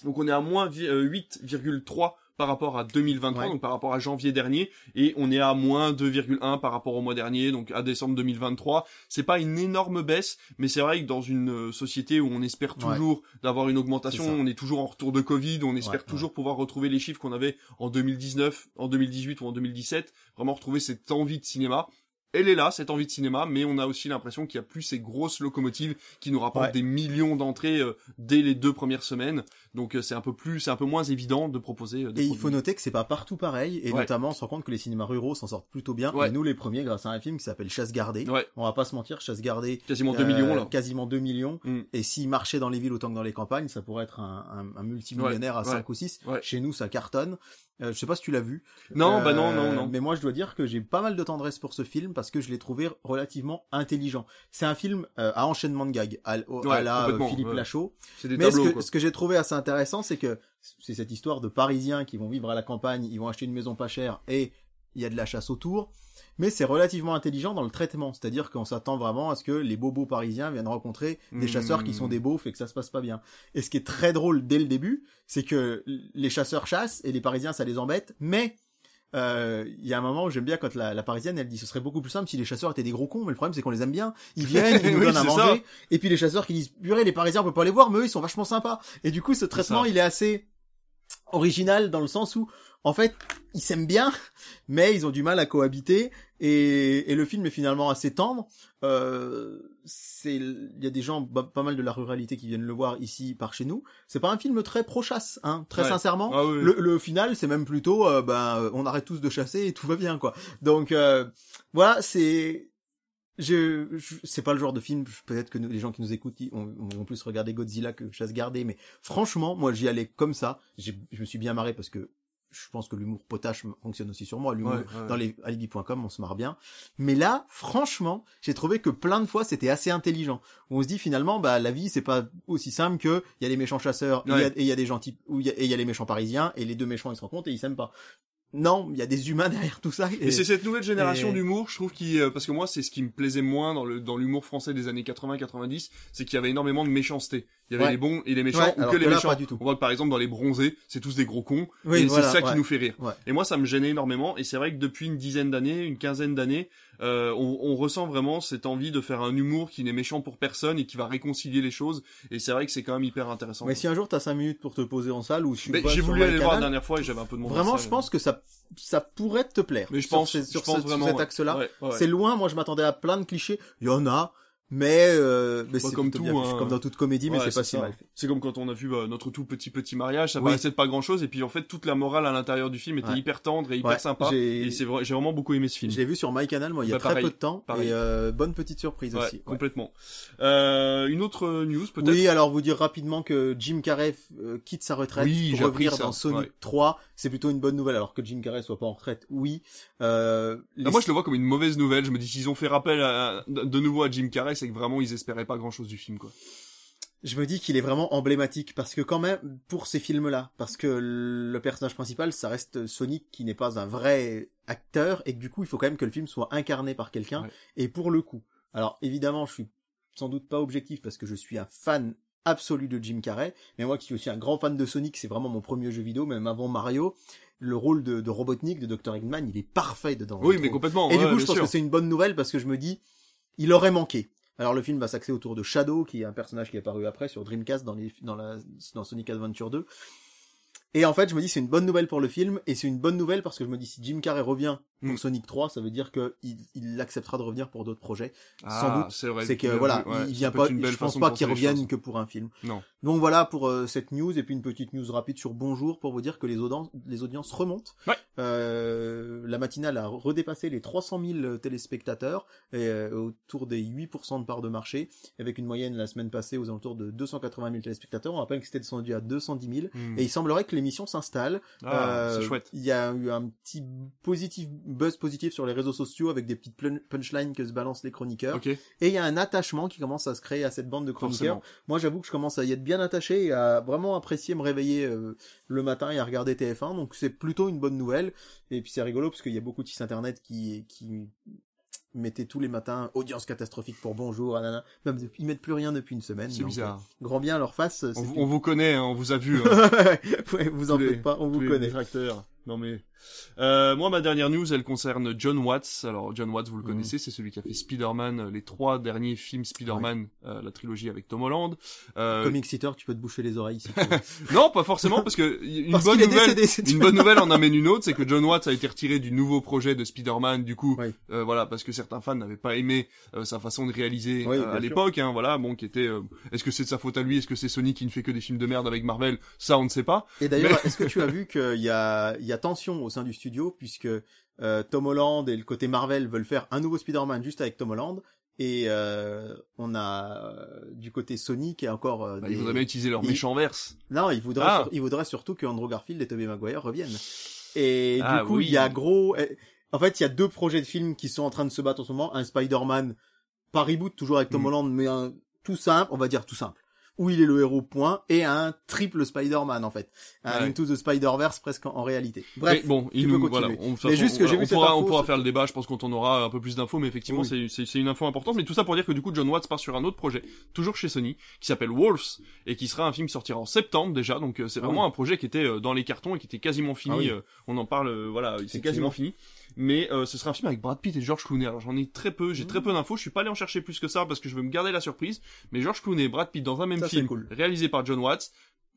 Donc on est à moins vi- euh, 8,3 par rapport à 2023, Ouais. donc par rapport à janvier dernier, et on est à moins 2,1 par rapport au mois dernier, donc à décembre 2023. C'est pas une énorme baisse, mais c'est vrai que dans une euh, société où on espère Ouais. toujours d'avoir une augmentation, on est toujours en retour de Covid, on espère Ouais, toujours pouvoir retrouver les chiffres qu'on avait en 2019, en 2018 ou en 2017, vraiment retrouver cette envie de cinéma. Elle est là, cette envie de cinéma, mais on a aussi l'impression qu'il y a plus ces grosses locomotives qui nous rapportent Ouais. des millions d'entrées euh, dès les deux premières semaines. Donc euh, c'est un peu plus, c'est un peu moins évident de proposer euh, des Et il faut noter que c'est pas partout pareil, et Ouais. notamment on se rend compte que les cinémas ruraux s'en sortent plutôt bien. Ouais. Et nous les premiers grâce à un film qui s'appelle Chasse gardée. Ouais, On va pas se mentir, Chasse gardée. quasiment 2 euh, millions là. Quasiment 2 millions. Mm. Et s'il marchait dans les villes autant que dans les campagnes, ça pourrait être un, un, un multimillionnaire à 5 ou 6. ouais. Chez nous, ça cartonne. Euh, je sais pas si tu l'as vu. Non, Euh, bah non, non, non. Mais moi, je dois dire que j'ai pas mal de tendresse pour ce film parce que je l'ai trouvé relativement intelligent. C'est un film euh, à enchaînement de gags, à, au- Ouais, à la euh, Philippe ouais. Lachaud. Mais ce tableaux que, ce que j'ai trouvé assez intéressant, c'est que c'est cette histoire de Parisiens qui vont vivre à la campagne, ils vont acheter une maison pas chère et il y a de la chasse autour. Mais c'est relativement intelligent dans le traitement, c'est-à-dire qu'on s'attend vraiment à ce que les bobos parisiens viennent rencontrer des Mmh. chasseurs qui sont des beaufs et que ça se passe pas bien. Et ce qui est très drôle dès le début, c'est que les chasseurs chassent et les parisiens ça les embête, mais euh, il y a un moment où j'aime bien quand la, la parisienne elle dit ce serait beaucoup plus simple si les chasseurs étaient des gros cons mais le problème c'est qu'on les aime bien. Ils viennent ils nous Oui, donnent à manger. ça. et puis les chasseurs qui disent purée les parisiens on peut pas les voir mais eux ils sont vachement sympas. Et du coup ce traitement il est assez original dans le sens où en fait ils s'aiment bien mais ils ont du mal à cohabiter et, et le film est finalement assez tendre euh, c'est il y a des gens ba- pas mal de la ruralité qui viennent le voir ici par chez nous c'est pas un film très pro chasse hein très Ouais. sincèrement Ah oui. le, le final, c'est même plutôt, euh, ben, euh, on arrête tous de chasser et tout va bien, quoi. Donc euh, voilà, c'est, je, je- c'est pas le genre de film. Peut-être que nous- les gens qui nous écoutent ont, vont plus regarder Godzilla que Chasse gardée, mais franchement, moi, j'y allais comme ça. Je me suis bien marré parce que je pense que l'humour potache fonctionne aussi sur moi. L'humour Ouais, ouais. dans les alibi.com, on se marre bien. Mais là, franchement, j'ai trouvé que plein de fois c'était assez intelligent. On se dit finalement, bah la vie c'est pas aussi simple que il y a les méchants chasseurs et il y a- Ouais. et il y, a des gentils ou il y a- et il y a les méchants parisiens et les deux méchants ils se rencontrent et ils s'aiment pas. Non, il y a des humains derrière tout ça. Et, c'est cette nouvelle génération et- d'humour, je trouve, qui, euh, parce que moi, c'est ce qui me plaisait moins dans le dans l'humour français des années 80-90, c'est qu'il y avait énormément de méchanceté. Il y avait Ouais. les bons et les méchants, Ouais, ou que que les là, méchants. pas du tout. On voit que par exemple dans les bronzés, c'est tous des gros cons, Oui, et voilà, c'est ça qui nous fait rire. Ouais. Et moi, ça me gênait énormément, et c'est vrai que depuis une dizaine d'années, une quinzaine d'années, euh, on, on ressent vraiment cette envie de faire un humour qui n'est méchant pour personne et qui va réconcilier les choses. Et c'est vrai que c'est quand même hyper intéressant. Mais si un jour t'as 5 minutes pour te poser en salle ou tu Mais vois j'ai voulu aller le voir la dernière fois et j'avais un peu de en Vraiment, je pense que ça, ça pourrait te plaire. Mais je sur pense, ces- je sur, pense ce- sur vraiment, cet ouais. axe-là. Ouais, ouais. C'est loin, moi je m'attendais à plein de clichés. Il y en a, mais, euh, mais c'est comme tout, bien hein. comme dans toute comédie, mais c'est pas si mal fait. C'est comme quand on a vu bah, notre tout petit petit mariage, ça Oui. paraissait de pas grand chose et puis en fait toute la morale à l'intérieur du film était Ouais. hyper tendre et hyper Ouais, sympa j'ai- et c'est vrai, j'ai vraiment beaucoup aimé ce film. Je l'ai vu sur MyCanal, moi, il y a Bah, très pareil, peu de temps. pareil. Et euh, bonne petite surprise aussi. Complètement. Euh, une autre news peut-être? Oui, alors vous dire rapidement que Jim Carrey euh, quitte sa retraite Oui, pour revenir dans Sonic ouais. 3, c'est plutôt une bonne nouvelle. Alors que Jim Carrey soit pas en retraite, oui. Euh, les- Ah, moi je le vois comme une mauvaise nouvelle. Je me dis s'ils ont fait rappel à- de nouveau à Jim Carrey, c'est que vraiment ils espéraient pas grand chose du film quoi. je me dis qu'il est vraiment emblématique parce que quand même pour ces films-là, parce que le personnage principal, ça reste Sonic qui n'est pas un vrai acteur et que du coup il faut quand même que le film soit incarné par quelqu'un. Ouais. Et pour le coup, alors évidemment je suis sans doute pas objectif parce que je suis un fan absolu de Jim Carrey, mais moi qui suis aussi un grand fan de Sonic, c'est vraiment mon premier jeu vidéo, même avant Mario. Le rôle de, de Robotnik, de Dr. Eggman, il est parfait dedans. Oui, mais complètement. Et ouais, du coup, je pense sûr. que c'est une bonne nouvelle parce que je me dis, il aurait manqué. Alors le film va s'axer autour de Shadow, qui est un personnage qui est apparu après sur Dreamcast dans, les, dans, la, Sonic Adventure 2. Et en fait, je me dis c'est une bonne nouvelle pour le film, et c'est une bonne nouvelle parce que je me dis si Jim Carrey revient pour Mm. Sonic 3, ça veut dire que il, il acceptera de revenir pour d'autres projets. Ah, sans doute, c'est vrai. c'est que bien voilà, ouais, il vient pas, je pense pas qu'il revienne que pour un film. Non. Donc voilà pour euh, cette news et puis une petite news rapide sur Bonjour pour vous dire que les audiences, les audiences remontent. Ouais. Euh, la matinale a redépassé les 300 000 téléspectateurs et euh, autour des 8% de part de marché avec une moyenne la semaine passée aux alentours de 280 000 téléspectateurs. On rappelle que c'était descendu à 210 000 Hmm. et il semblerait que l'émission s'installe. Ah, Euh, c'est chouette. Il y a eu un petit positif buzz positif sur les réseaux sociaux avec des petites punchlines que se balancent les chroniqueurs. Ok. Et il y a un attachement qui commence à se créer à cette bande de chroniqueurs. Forcément. Moi, j'avoue que je commence à y être bien attaché et à vraiment apprécier me réveiller euh, le matin et à regarder TF1. Donc c'est plutôt une bonne nouvelle. Et puis c'est rigolo parce qu'il y a beaucoup de sites internet qui qui mettaient tous les matins audience catastrophique pour bonjour, anana. Même ils mettent plus rien depuis une semaine. C'est bizarre. euh, grand bien à leur face. On, c'est vous- une- on vous connaît, hein, on vous a vu. hein. Ouais, vous en les- faites pas, on vous connaît. Non mais euh, moi ma dernière news elle concerne John Watts. Alors John Watts vous le Mhm. connaissez, c'est celui qui a fait Spider-Man, euh, les trois derniers films Spider-Man, euh, la trilogie avec Tom Holland. Euh, Comic Seater, tu peux te boucher les oreilles si tu veux. non pas forcément parce que une Parce bonne est nouvelle. décédé, Une bonne nouvelle en amène une autre, c'est que John Watts a été retiré du nouveau projet de Spider-Man, du coup, euh, voilà, parce que certains fans n'avaient pas aimé euh, sa façon de réaliser Oui, euh, à l'époque, hein, voilà, bon, qui était, euh, est-ce que c'est de sa faute à lui, est-ce que c'est Sony qui ne fait que des films de merde avec Marvel, ça on ne sait pas. Et d'ailleurs, est-ce que tu as vu qu'il y a, il y a tension au sein du studio puisque euh, Tom Holland et le côté Marvel veulent faire un nouveau Spider-Man juste avec Tom Holland et euh, on a euh, du côté Sony qui est encore euh, Bah, des- Ils voudraient bien utiliser leur ils- méchant verse. non, il voudrait Ah. sur- il voudrait surtout que Andrew Garfield et Tobey Maguire reviennent. Et Ah, du coup, oui. il y a gros eh, en fait, il y a deux projets de films qui sont en train de se battre en ce moment, un Spider-Man pas reboot toujours avec Tom Mm. Holland mais un tout simple, on va dire tout simple. Où il est le héros point et un triple Spider-Man en fait. Un Ouais. Into the Spider-Verse presque en, en réalité. Bref, Mais bon, il nous, voilà, on, façon, juste que voilà, on pourra, on info, pourra c'est- faire le débat, je pense qu'on aura un peu plus d'infos, mais effectivement, Oui. c'est, une info importante, mais tout ça pour dire que du coup, John Watts part sur un autre projet, toujours chez Sony, qui s'appelle Wolves, et qui sera un film qui sortira en septembre déjà, donc euh, c'est Ah vraiment oui. un projet qui était euh, dans les cartons et qui était quasiment fini, Ah oui. euh, on en parle, voilà, c'est quasiment fini. Mais euh, ce sera un film avec Brad Pitt et George Clooney. Alors j'en ai très peu, j'ai très peu d'infos. Je suis pas allé en chercher plus que ça parce que je veux me garder la surprise. Mais George Clooney et Brad Pitt dans un même Ça, film, cool. réalisé par John Watts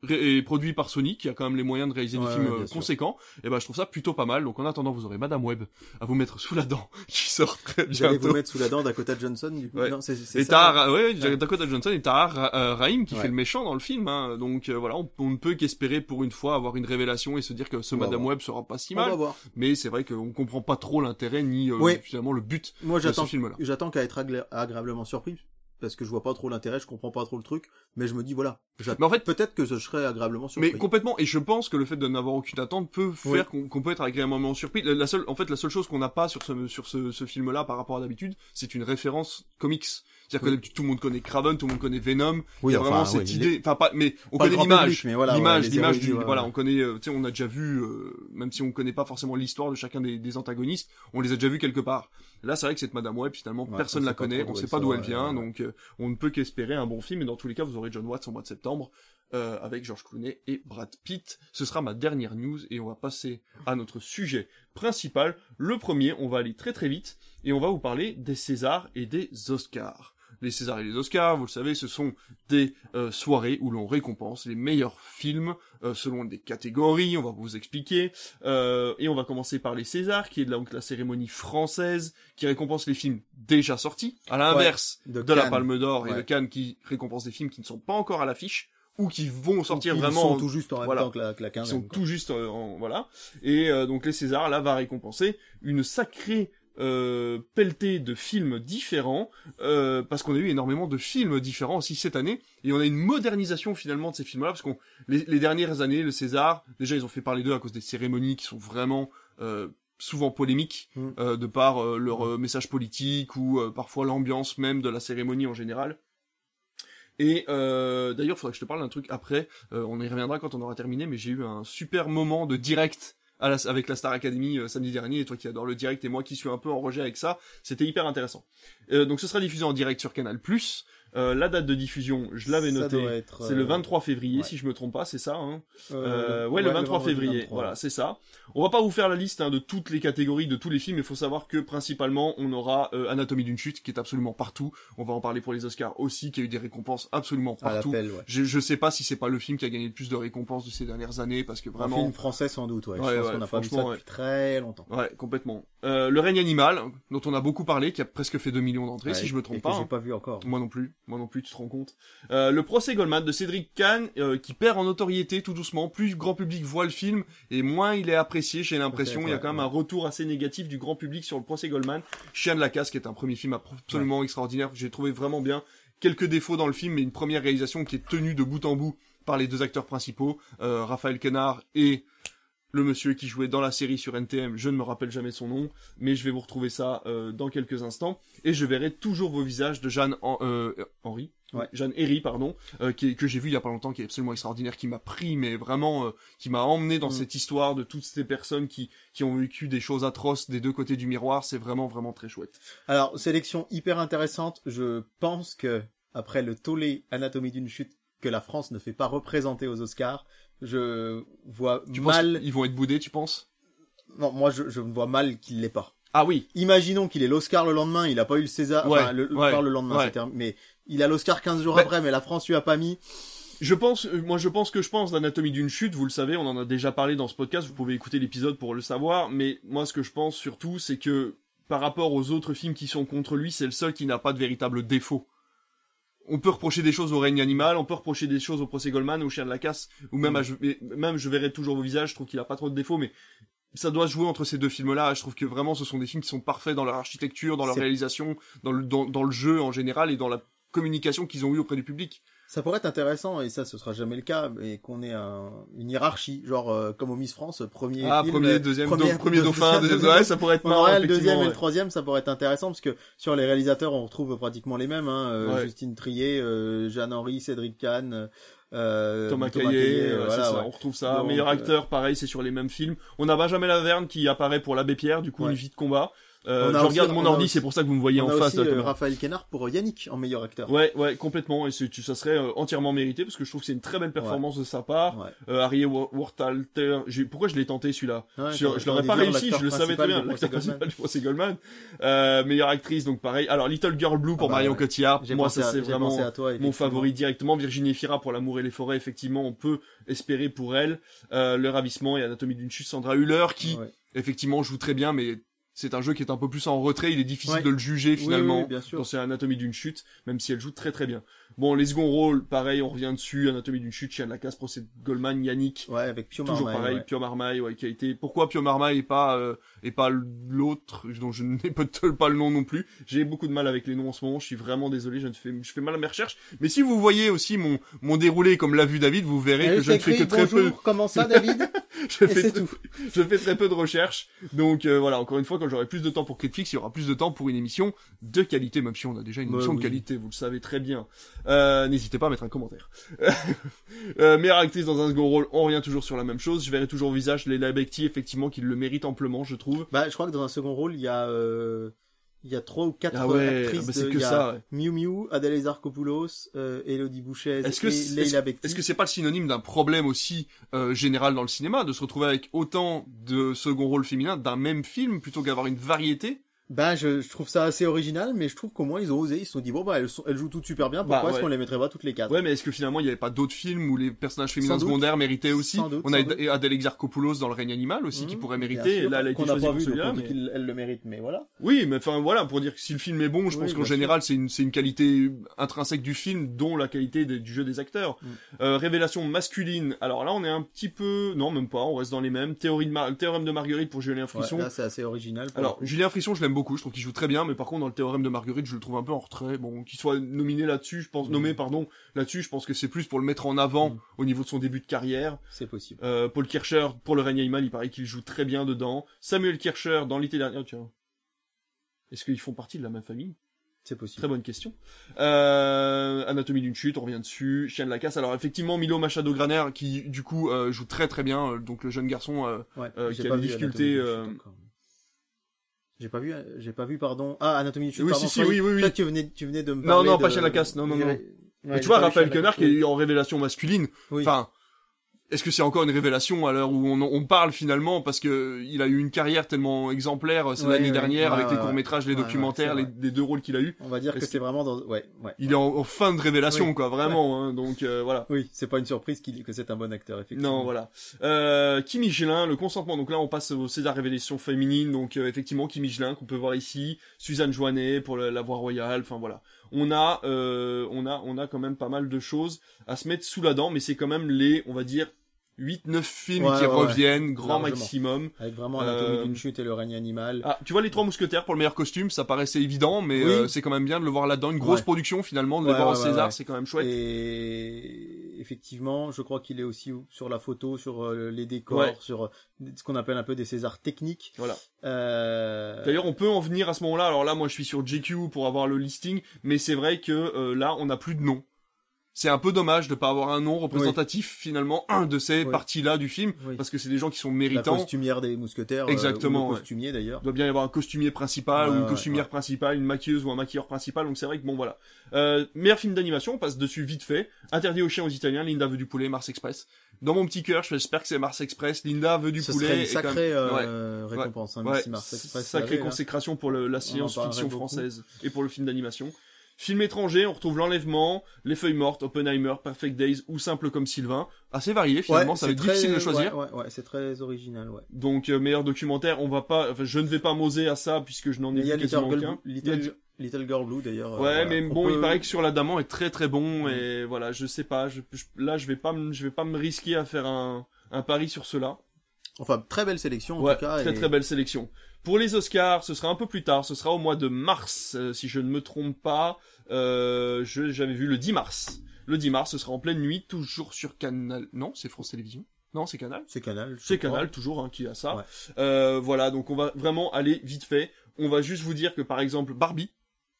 et produit par Sony, qui a quand même les moyens de réaliser des films ouais, euh, conséquents. Et ben je trouve ça plutôt pas mal. Donc en attendant, vous aurez Madame Web à vous mettre sous la dent, qui sort très J'allais bientôt. vous mettre sous la dent Dakota Johnson du coup. Ouais. Non, c'est c'est Et ça. Tahar, ouais, Ouais. Dakota Johnson et Tahar euh, Rahim qui fait le méchant dans le film. Hein. Donc euh, voilà, on, on ne peut qu'espérer pour une fois avoir une révélation et se dire que ce On Madame. Web sera pas si On va mal. voir. Mais c'est vrai qu'on comprend pas trop l'intérêt ni euh, Oui. finalement le but Moi, de ce j'attends film-là. j'attends qu'à être agré- agréablement surpris parce que je vois pas trop l'intérêt, je comprends pas trop le truc, mais je me dis voilà. Mais en fait, Peut-être que je serais agréablement surpris. Mais complètement, et je pense que le fait de n'avoir aucune attente peut Oui. faire qu'on peut être agréablement surpris. La, la seule, en fait, la seule chose qu'on n'a pas sur ce sur ce, ce film-là par rapport à d'habitude, c'est une référence comics. C'est-à-dire que Oui. tout le monde connaît Craven, tout le monde connaît Venom. oui, il y a vraiment cette idée, enfin pas, mais on pas connaît l'image, voilà, l'image, ouais, l'image du, ouais, voilà, on connaît, euh, tu sais, on a déjà vu, euh, même si on connaît pas forcément l'histoire de chacun des, des antagonistes, on les a déjà vus quelque part. Là, c'est vrai que cette Madame Web, finalement, Ouais, personne on la connaît, on sait pas d'où elle vient, donc euh, on ne peut qu'espérer un bon film. Et dans tous les cas, vous aurez John Watts au mois de septembre euh, avec George Clooney et Brad Pitt. Ce sera ma dernière news et on va passer à notre sujet principal. Le premier, on va aller très très vite et on va vous parler des Césars et des Oscars. Les Césars et les Oscars, vous le savez, ce sont des euh, soirées où l'on récompense les meilleurs films euh, selon des catégories, on va vous expliquer. Euh, et on va commencer par les Césars, qui est donc la cérémonie française qui récompense les films déjà sortis, à l'inverse de, de la. Palme d'Or et de Cannes qui récompense des films qui ne sont pas encore à l'affiche ou qui vont sortir Ils vraiment sont tout juste en même voilà. temps que la, que la qui sont quinzaine. quoi. tout juste en, voilà et euh, donc les Césars là va récompenser une sacrée euh, pelletée de films différents euh, parce qu'on a eu énormément de films différents aussi cette année et on a une modernisation finalement de ces films là parce qu'on les, les dernières années le César déjà ils ont fait parler d'eux à cause des cérémonies qui sont vraiment euh, souvent polémiques Mm. euh, de par euh, leur message politique ou euh, parfois l'ambiance même de la cérémonie en général et euh, d'ailleurs, il faudrait que je te parle d'un truc après. Euh, on y reviendra quand on aura terminé, mais j'ai eu un super moment de direct à la- avec la Star Academy euh, samedi dernier. Et toi qui adore le direct et moi qui suis un peu en rejet avec ça, c'était hyper intéressant. Euh, donc ce sera diffusé en direct sur Canal+. Euh, la date de diffusion, je l'avais Ça noté. doit être, C'est le euh, 23 février, ouais. si je me trompe pas, c'est ça. Hein euh, euh, ouais, le 23 vendredi février. 23. Voilà, c'est ça. On va pas vous faire la liste hein, de toutes les catégories, de tous les films. Il faut savoir que principalement, on aura euh, Anatomie d'une chute, qui est absolument partout. On va en parler pour les Oscars aussi, qui a eu des récompenses absolument partout. ouais. Je, je sais pas si c'est pas le film qui a gagné le plus de récompenses de ces dernières années, parce que Un vraiment. film français sans doute, ouais. Ouais, je pense ouais, qu'on n'a pas vu ça franchement, depuis très longtemps. Ouais, complètement. Euh, le règne animal, dont on a beaucoup parlé, qui a presque fait 2 millions d'entrées, Ouais, si je me et trompe que pas. j'ai hein. pas vu encore. Moi non plus, moi non plus, tu te rends compte. Euh, le procès Goldman de Cédric Kahn, euh, qui perd en notoriété tout doucement. Plus le grand public voit le film, et moins il est apprécié, j'ai l'impression. Il y a quand même ouais. un retour assez négatif du grand public sur le procès Goldman. Chien de la casse, qui est un premier film absolument extraordinaire, que j'ai trouvé vraiment bien. Quelques défauts dans le film, mais une première réalisation qui est tenue de bout en bout par les deux acteurs principaux, euh, Raphaël Quenard et le monsieur qui jouait dans la série sur NTM, je ne me rappelle jamais son nom, mais je vais vous retrouver ça euh, dans quelques instants, et je verrai toujours vos visages de Jeanne Hen- euh, Henry, Ouais. Jeanne Herry, pardon, euh, qui que j'ai vu il y a pas longtemps, qui est absolument extraordinaire, qui m'a pris, mais vraiment, euh, qui m'a emmené dans Mm. cette histoire de toutes ces personnes qui, qui ont vécu des choses atroces des deux côtés du miroir, c'est vraiment, vraiment très chouette. Alors, sélection hyper intéressante. Je pense que, après le tollé Anatomie d'une chute que la France ne fait pas représenter aux Oscars, je vois Tu mal, qu'ils vont être boudés, tu penses? Non, moi, je, je vois mal qu'il l'ait pas. Ah oui, Imaginons qu'il ait l'Oscar le lendemain, il a pas eu le César, Ouais, enfin, le, ouais, le lendemain, ouais. mais il a l'Oscar 15 jours Ouais. après, mais la France lui a pas mis. Je pense, euh, moi je pense que je pense l'anatomie d'une chute, vous le savez, on en a déjà parlé dans ce podcast, vous pouvez écouter l'épisode pour le savoir, mais moi ce que je pense surtout, c'est que par rapport aux autres films qui sont contre lui, c'est le seul qui n'a pas de véritable défaut. On peut reprocher des choses au règne animal, on peut reprocher des choses au procès Goldman, au chien de la casse, ou même, à, je- mais- même je verrai toujours vos visages, je trouve qu'il a pas trop de défauts, mais ça doit se jouer entre ces deux films-là. Je trouve que vraiment ce sont des films qui sont parfaits dans leur architecture, dans leur réalisation, dans le, dans, dans le jeu en général et dans la communication qu'ils ont eue auprès du public. Ça pourrait être intéressant, et ça, ce sera jamais le cas, mais qu'on ait un, une hiérarchie, genre, euh, comme au Miss France, premier Ah, film, premier, deuxième, premier- dauphin, deuxième- deuxième, ouais, ça pourrait être marrant, le deuxième et le troisième, ça pourrait être intéressant parce que sur les réalisateurs, on retrouve pratiquement les mêmes. Hein, euh, Ouais. Justine Trier, euh, Jeanne Henry, Cédric Kahn, euh, Thomas euh, ouais, voilà, c'est ça, ouais. on retrouve ça. Donc, Meilleur euh, acteur, pareil, c'est sur les mêmes films. On a Benjamin Laverne qui apparaît pour l'abbé Pierre, du coup, Ouais. une vie de combat. Euh, je aussi- regarde on mon ordi, c'est pour ça que vous me voyez On en a face. aussi là, euh, Raphaël Quenard pour Yannick en meilleur acteur. Ouais, ouais, complètement. Et ça serait euh, entièrement mérité parce que je trouve que c'est une très belle performance de sa part. Ouais. Euh, Harry j'ai- pourquoi je l'ai tenté celui-là? Ouais, Je, l'aurais pas réussi, je le savais très bien. L'acteur principal du procès Goldman. Euh, meilleur actrice, donc pareil. Alors Little Girl Blue pour Ah bah Marion. Cotillard. Moi, ça c'est vraiment toi, mon favori directement. Virginie Fira pour L'amour et les forêts, effectivement, on peut espérer pour elle. Euh, le ravissement et Anatomie d'une chute, Sandra Hüller qui effectivement joue très bien, mais c'est un jeu qui est un peu plus en retrait, il est difficile Ouais. de le juger finalement oui, bien sûr. dans c'est Anatomie d'une chute, même si elle joue très très bien. Bon, les second rôles, pareil, on revient dessus, Anatomie d'une chute, Chien de la casse, procès de Goldman, Yannick, Ouais, avec Pio toujours Marmaille, pareil, ouais. Pio Marmaille, ouais, qui a été. Pourquoi Pio Marmaille et pas euh, et pas l'autre dont je n'ai peut-être pas le nom non plus. J'ai beaucoup de mal avec les noms en ce moment. Je suis vraiment désolé. Je ne fais je fais mal à mes recherches. Mais si vous voyez aussi mon mon déroulé comme l'a vu David, vous verrez que je ne fais que très peu. bonjour, comment ça, David Je fais, très- tout. je fais très peu de recherches. Donc euh, voilà, encore une fois, quand j'aurai plus de temps pour Clipflix, il y aura plus de temps pour une émission de qualité, même si on a déjà une Bah émission de qualité, vous le savez très bien. Euh, N'hésitez pas à mettre un commentaire. euh, meilleure actrice dans un second rôle, on revient toujours sur la même chose. Je verrai toujours au visage Leila Bekti, effectivement, qui le mérite amplement, je trouve. Bah, je crois que dans un second rôle, il y a, euh, il y a trois ou quatre Ah ouais, actrices. ah bah c'est de- que ça, ouais. Miu Miu, Adèle Exarchopoulos, euh, Elodie Bouchez Est-ce que et c'est- Leila Bekti. Est-ce que c'est pas le synonyme d'un problème aussi euh, général dans le cinéma, de se retrouver avec autant de second rôles féminins d'un même film, plutôt qu'avoir une variété Ben, je, je trouve ça assez original, mais je trouve qu'au moins ils ont osé. Ils se sont dit bon bah elles, sont- elles jouent toutes super bien. Pourquoi Bah, est-ce ouais. qu'on les mettrait pas toutes les quatre? Ouais, mais est-ce que finalement il n'y avait pas d'autres films où les personnages féminins secondaires méritaient aussi? Sans doute, On a Adèle Exarchopoulos dans Le règne animal aussi qui Mmh, pourrait mériter. sûr, et là, elle a été choisie pas vu, donc mais- qu'elle le mérite, mais voilà. Oui, mais enfin voilà, pour dire que si le film est bon, je Oui, pense qu'en général c'est une c'est une qualité intrinsèque du film, dont la qualité du jeu des acteurs. Mm. Euh, révélation masculine. Alors là, on est un petit peu, non même pas, on reste dans les mêmes. Théorie de Mar- théorème de Marguerite pour Julien Ouais, Frisson. là c'est assez original. pour Alors. Julien Frisson, je l'aime beaucoup, je trouve qu'il joue très bien, mais par contre, dans le théorème de Marguerite, je le trouve un peu en retrait. Bon, qu'il soit nominé là-dessus, je pense, Mhm. nommé, pardon, là-dessus, je pense que c'est plus pour le mettre en avant Mhm. au niveau de son début de carrière. c'est possible. Euh, Paul Kircher, pour le règne animal, il paraît qu'il joue très bien dedans. Samuel Kircher, dans l'été dernier, oh, tiens. Est-ce qu'ils font partie de la même famille? C'est possible. Très bonne question. Euh, Anatomie d'une chute, on revient dessus. Chien de la casse. Alors effectivement, Milo Machado Graner, qui du coup euh, joue très très bien, donc le jeune garçon euh, Ouais, qui a pas une vu difficulté, Anatomie d'une euh, chute encore. J'ai pas vu, j'ai pas vu, pardon. Ah, Anatomie d'une chute, Oui, pardon. si, si, oui, oui, oui. Toi, tu venais, tu venais de me Non, parler non, de- pas Chien de la casse, non, non, non. Ouais, tu vois, Raphaël Quenard qui est en révélation masculine. Oui. Enfin, est-ce que c'est encore une révélation à l'heure où on, on parle finalement parce que il a eu une carrière tellement exemplaire euh, c'est Ouais, l'année ouais, dernière ouais, avec les courts métrages, les documentaires, les, deux rôles qu'il a eu. On va dire que c'est vraiment dans, ouais, ouais. Il est en, en fin de révélation Oui. quoi, vraiment. Hein, donc euh, voilà. Oui, c'est pas une surprise qu'il, que c'est un bon acteur, effectivement. Non, voilà. Euh, Kim Michelin, le consentement. Donc là, on passe au César Révélation féminine. Donc euh, effectivement, Kim Michelin qu'on peut voir ici, Suzanne Joannet pour la, la voix royale. Enfin voilà. On a, euh, on a, on a quand même pas mal de choses à se mettre sous la dent, mais c'est quand même les, on va dire, 8-9 films Ouais, qui ouais, reviennent, grand Largement. maximum. Avec vraiment Anatomie Euh, d'une chute et le règne animal. Ah, tu vois les trois mousquetaires pour le meilleur costume, ça paraissait évident, mais Oui. euh, c'est quand même bien de le voir là-dedans. Une grosse Ouais. production finalement, de le voir au César, c'est quand même chouette. Et effectivement, je crois qu'il est aussi sur la photo, sur euh, les décors, sur ce qu'on appelle un peu des Césars techniques. Voilà. D'ailleurs, on peut en venir à ce moment-là. Alors là, moi, je suis sur JQ pour avoir le listing, mais c'est vrai que là, on n'a plus de nom. C'est un peu dommage de pas avoir un nom représentatif finalement un de ces Oui. parties-là du film, Oui. parce que c'est des gens qui sont la méritants. costumière des mousquetaires. euh, Exactement, ou le ouais. costumier d'ailleurs. Il doit bien y avoir un costumier principal Ouais, ou une ouais, costumière principale, une maquilleuse ou un maquilleur principal. Donc c'est vrai que bon voilà. Euh, meilleur film d'animation, on passe dessus vite fait. Interdit aux chiens aux Italiens, Linda veut du poulet, Mars Express. Dans mon petit cœur, j'espère que c'est Mars Express. Linda veut du Ce poulet. serait une même- sacrée euh, récompense, hein, Ouais, si Mars Express sacrée hein. consécration pour le- la science-fiction française et pour le film d'animation. Film étranger, on retrouve L'Enlèvement, Les Feuilles Mortes, Oppenheimer, Perfect Days ou Simple comme Sylvain. Assez varié finalement, Ouais, ça va c'est être très- difficile de choisir. Ouais, ouais, ouais, c'est très original, ouais. Donc euh, meilleur documentaire, on va pas, enfin, je ne vais pas m'oser à ça puisque je n'en ai Mais il y a vu quasiment Girl, aucun. Blue- Little, Little Girl Blue d'ailleurs. euh, Ouais, mais bon, il paraît que sur l'Adamant est très très bon et voilà, je sais pas, je, je- là je vais pas, je vais pas me risquer à faire un, un pari sur cela. Enfin, très belle sélection en ouais, tout cas. très et- très belle sélection. Pour les Oscars, ce sera un peu plus tard, ce sera au mois de mars, euh, si je ne me trompe pas. Euh, je- j'avais vu le 10 mars. Le 10 mars, ce sera en pleine nuit, toujours sur Canal. Non, c'est France Télévisions. Non, c'est Canal. C'est Canal. C'est. Canal toujours hein, qui a ça. Ouais. Euh, voilà, donc on va vraiment aller vite fait. On va juste vous dire que par exemple Barbie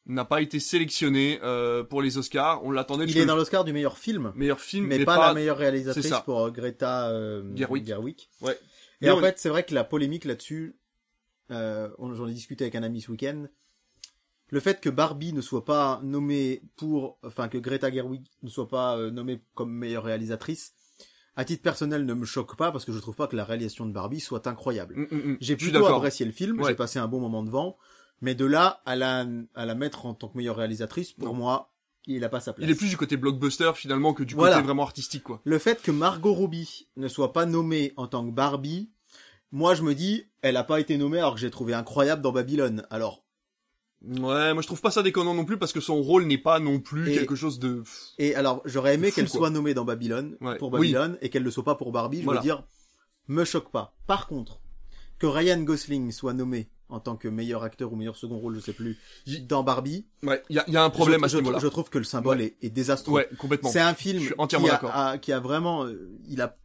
n'a pas été sélectionné euh, pour les Oscars. On l'attendait. Il est dans l'Oscar du meilleur film, meilleur film, mais, pas, la meilleure réalisatrice pour euh, Greta euh, Gerwig. Ouais. Et Mais en fait, c'est vrai que la polémique là-dessus, euh, j'en ai discuté avec un ami ce week-end. Le fait que Barbie ne soit pas nommée pour, enfin que Greta Gerwig ne soit pas euh, nommée comme meilleure réalisatrice, à titre personnel ne me choque pas parce que je trouve pas que la réalisation de Barbie soit incroyable. Mm, mm, mm. J'ai plutôt apprécié le film, Ouais. j'ai passé un bon moment devant, mais de là à la, à la mettre en tant que meilleure réalisatrice, pour Non. moi, il a pas sa place. Il est plus du côté blockbuster finalement que du Voilà. côté vraiment artistique quoi. Le fait que Margot Robbie ne soit pas nommée en tant que Barbie moi je me dis, elle a pas été nommée alors que j'ai trouvé incroyable dans Babylone. Alors Ouais, moi je trouve pas ça déconnant non plus parce que son rôle n'est pas non plus Et- quelque chose de. et alors j'aurais aimé qu'elle soit nommée dans Babylone Ouais. pour Oui. Babylone et qu'elle ne soit pas pour Barbie. Je Voilà. veux dire, me choque pas. Par contre, que Ryan Gosling soit nommé en tant que meilleur acteur ou meilleur second rôle, je sais plus, dans Barbie, Ouais, il y a, y a un problème je, à ce niveau-là. je trouve que le symbole est, est désastreux. Ouais, complètement. C'est un film Je suis entièrement qui, a- qui a vraiment, euh, il a,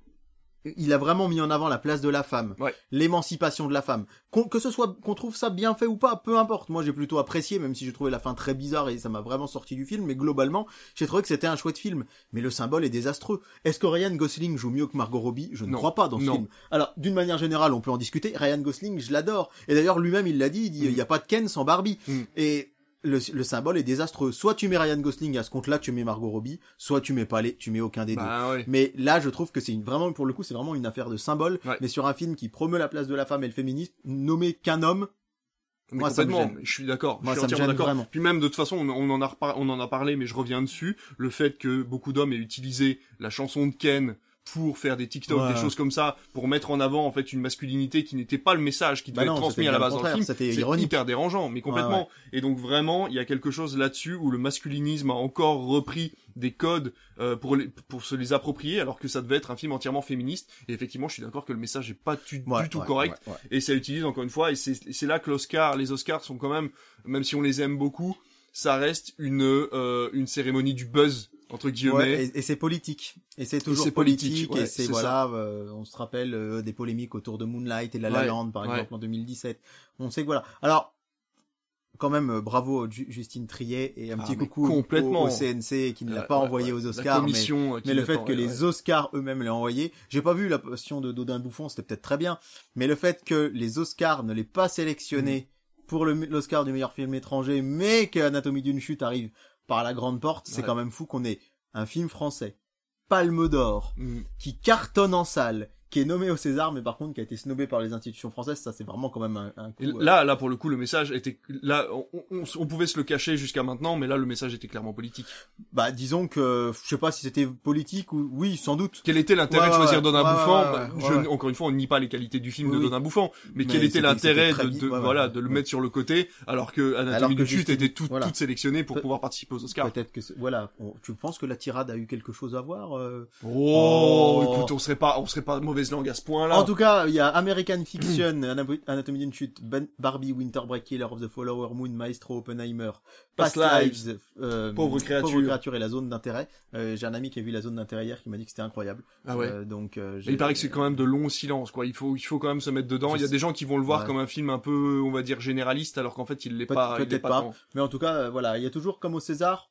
il a vraiment mis en avant la place de la femme, Ouais. l'émancipation de la femme. Qu'on- que ce soit qu'on trouve ça bien fait ou pas, peu importe. Moi, j'ai plutôt apprécié, même si j'ai trouvé la fin très bizarre et ça m'a vraiment sorti du film. Mais globalement, j'ai trouvé que c'était un chouette film. Mais le symbole est désastreux. Est-ce que Ryan Gosling joue mieux que Margot Robbie? Je ne Non. crois pas dans ce Non. film. Alors, d'une manière générale, on peut en discuter. Ryan Gosling, je l'adore. Et d'ailleurs, lui-même, il l'a dit. Il dit, il Mm. n'y a pas de Ken sans Barbie. Mm. Et le, le symbole est désastreux. Soit tu mets Ryan Gosling à ce compte-là, tu mets Margot Robbie, soit tu mets pas les, tu mets aucun des deux. Bah ouais. Mais là, je trouve que c'est vraiment, pour le coup, c'est vraiment une affaire de symbole. Ouais. Mais sur un film qui promeut la place de la femme et le féminisme, nommer qu'un homme, Mais Moi, ça me complètement, gêne. je suis d'accord. Moi, je suis ça me entièrement gêne d'accord. Puis même de toute façon, on, on en a on en a parlé, mais je reviens dessus. Le fait que beaucoup d'hommes aient utilisé la chanson de Ken pour faire des TikTok, Ouais. des choses comme ça, pour mettre en avant en fait une masculinité qui n'était pas le message qui Bah devait non, être transmis à la base dans le film. c'était hyper dérangeant, mais complètement. Et donc vraiment, il y a quelque chose là-dessus où le masculinisme a encore repris des codes euh, pour les, pour se les approprier, alors que ça devait être un film entièrement féministe. Et effectivement, je suis d'accord que le message est pas du, tout correct et ça utilise encore une fois et c'est c'est là que l'Oscar les Oscars sont quand même même si on les aime beaucoup ça reste une euh, une cérémonie du buzz entre guillemets Ouais, et, et c'est politique. Et c'est toujours politique, politique. ouais, et c'est voilà, euh, on se rappelle euh, des polémiques autour de Moonlight et La La Ouais, Land, par exemple, en 2017. On sait que voilà. Alors, quand même, euh, bravo Ju- Justine Triet et un Ah, petit coucou au- complètement. au, CNC qui ne l'a Euh, pas envoyé aux Oscars, mais euh, Mais le fait que les. Oscars eux-mêmes l'aient envoyé, j'ai pas vu la passion de Dodin Bouffon, c'était peut-être très bien, mais le fait que les Oscars ne l'aient pas sélectionné Mm. pour l'Oscar du meilleur film étranger, mais que Anatomie d'une chute arrive par la grande porte, c'est Ouais. quand même fou qu'on ait un film français, Palme d'Or, Mm. qui cartonne en salle, qui est nommé au César, mais par contre qui a été snobé par les institutions françaises, ça c'est vraiment quand même un, un coup. Euh, là, là, pour le coup, le message était, là, on, on- on pouvait se le cacher jusqu'à maintenant, mais là, le message était clairement politique. Bah disons que, je sais pas si c'était politique ou, oui, sans doute. Quel était l'intérêt Ouais, de choisir ouais, Dodin ouais, Bouffant? Bah, je-. Encore une fois, on nie pas les qualités du film Oui, de. Dodin Bouffant, mais, Mais quel était l'intérêt de, de- voilà, de le mettre sur le côté, alors que Anatomie de chute était tout, voilà. toute sélectionnée pour Pe- pouvoir participer aux Oscars. Peut-être que, voilà, on- tu penses que la tirade a eu quelque chose à voir euh Oh, Oh. écoute, on serait pas, on serait pas de mauvaise langue à ce point-là. En tout cas, il y a American Fiction, Anatomie d'une chute, Ben- Barbie, Winter Break, Killer of the Flower Moon, Maestro, Oppenheimer, Past Past, Lives, Lives, euh, Pauvre créature. Pauvre créature et la zone d'intérêt. Euh, J'ai un ami qui a vu la zone d'intérêt hier qui m'a dit que c'était incroyable. ah ouais. Euh, donc, euh, il paraît que c'est quand même de longs silences, quoi. Il faut, il faut quand même se mettre dedans. Je Il y a sais- des gens qui vont le voir Ouais. comme un film un peu, on va dire, généraliste, alors qu'en fait, il l'est Peut- pas, peut-être pas, pas. tant. Mais en tout cas, euh, voilà, il y a toujours comme au César,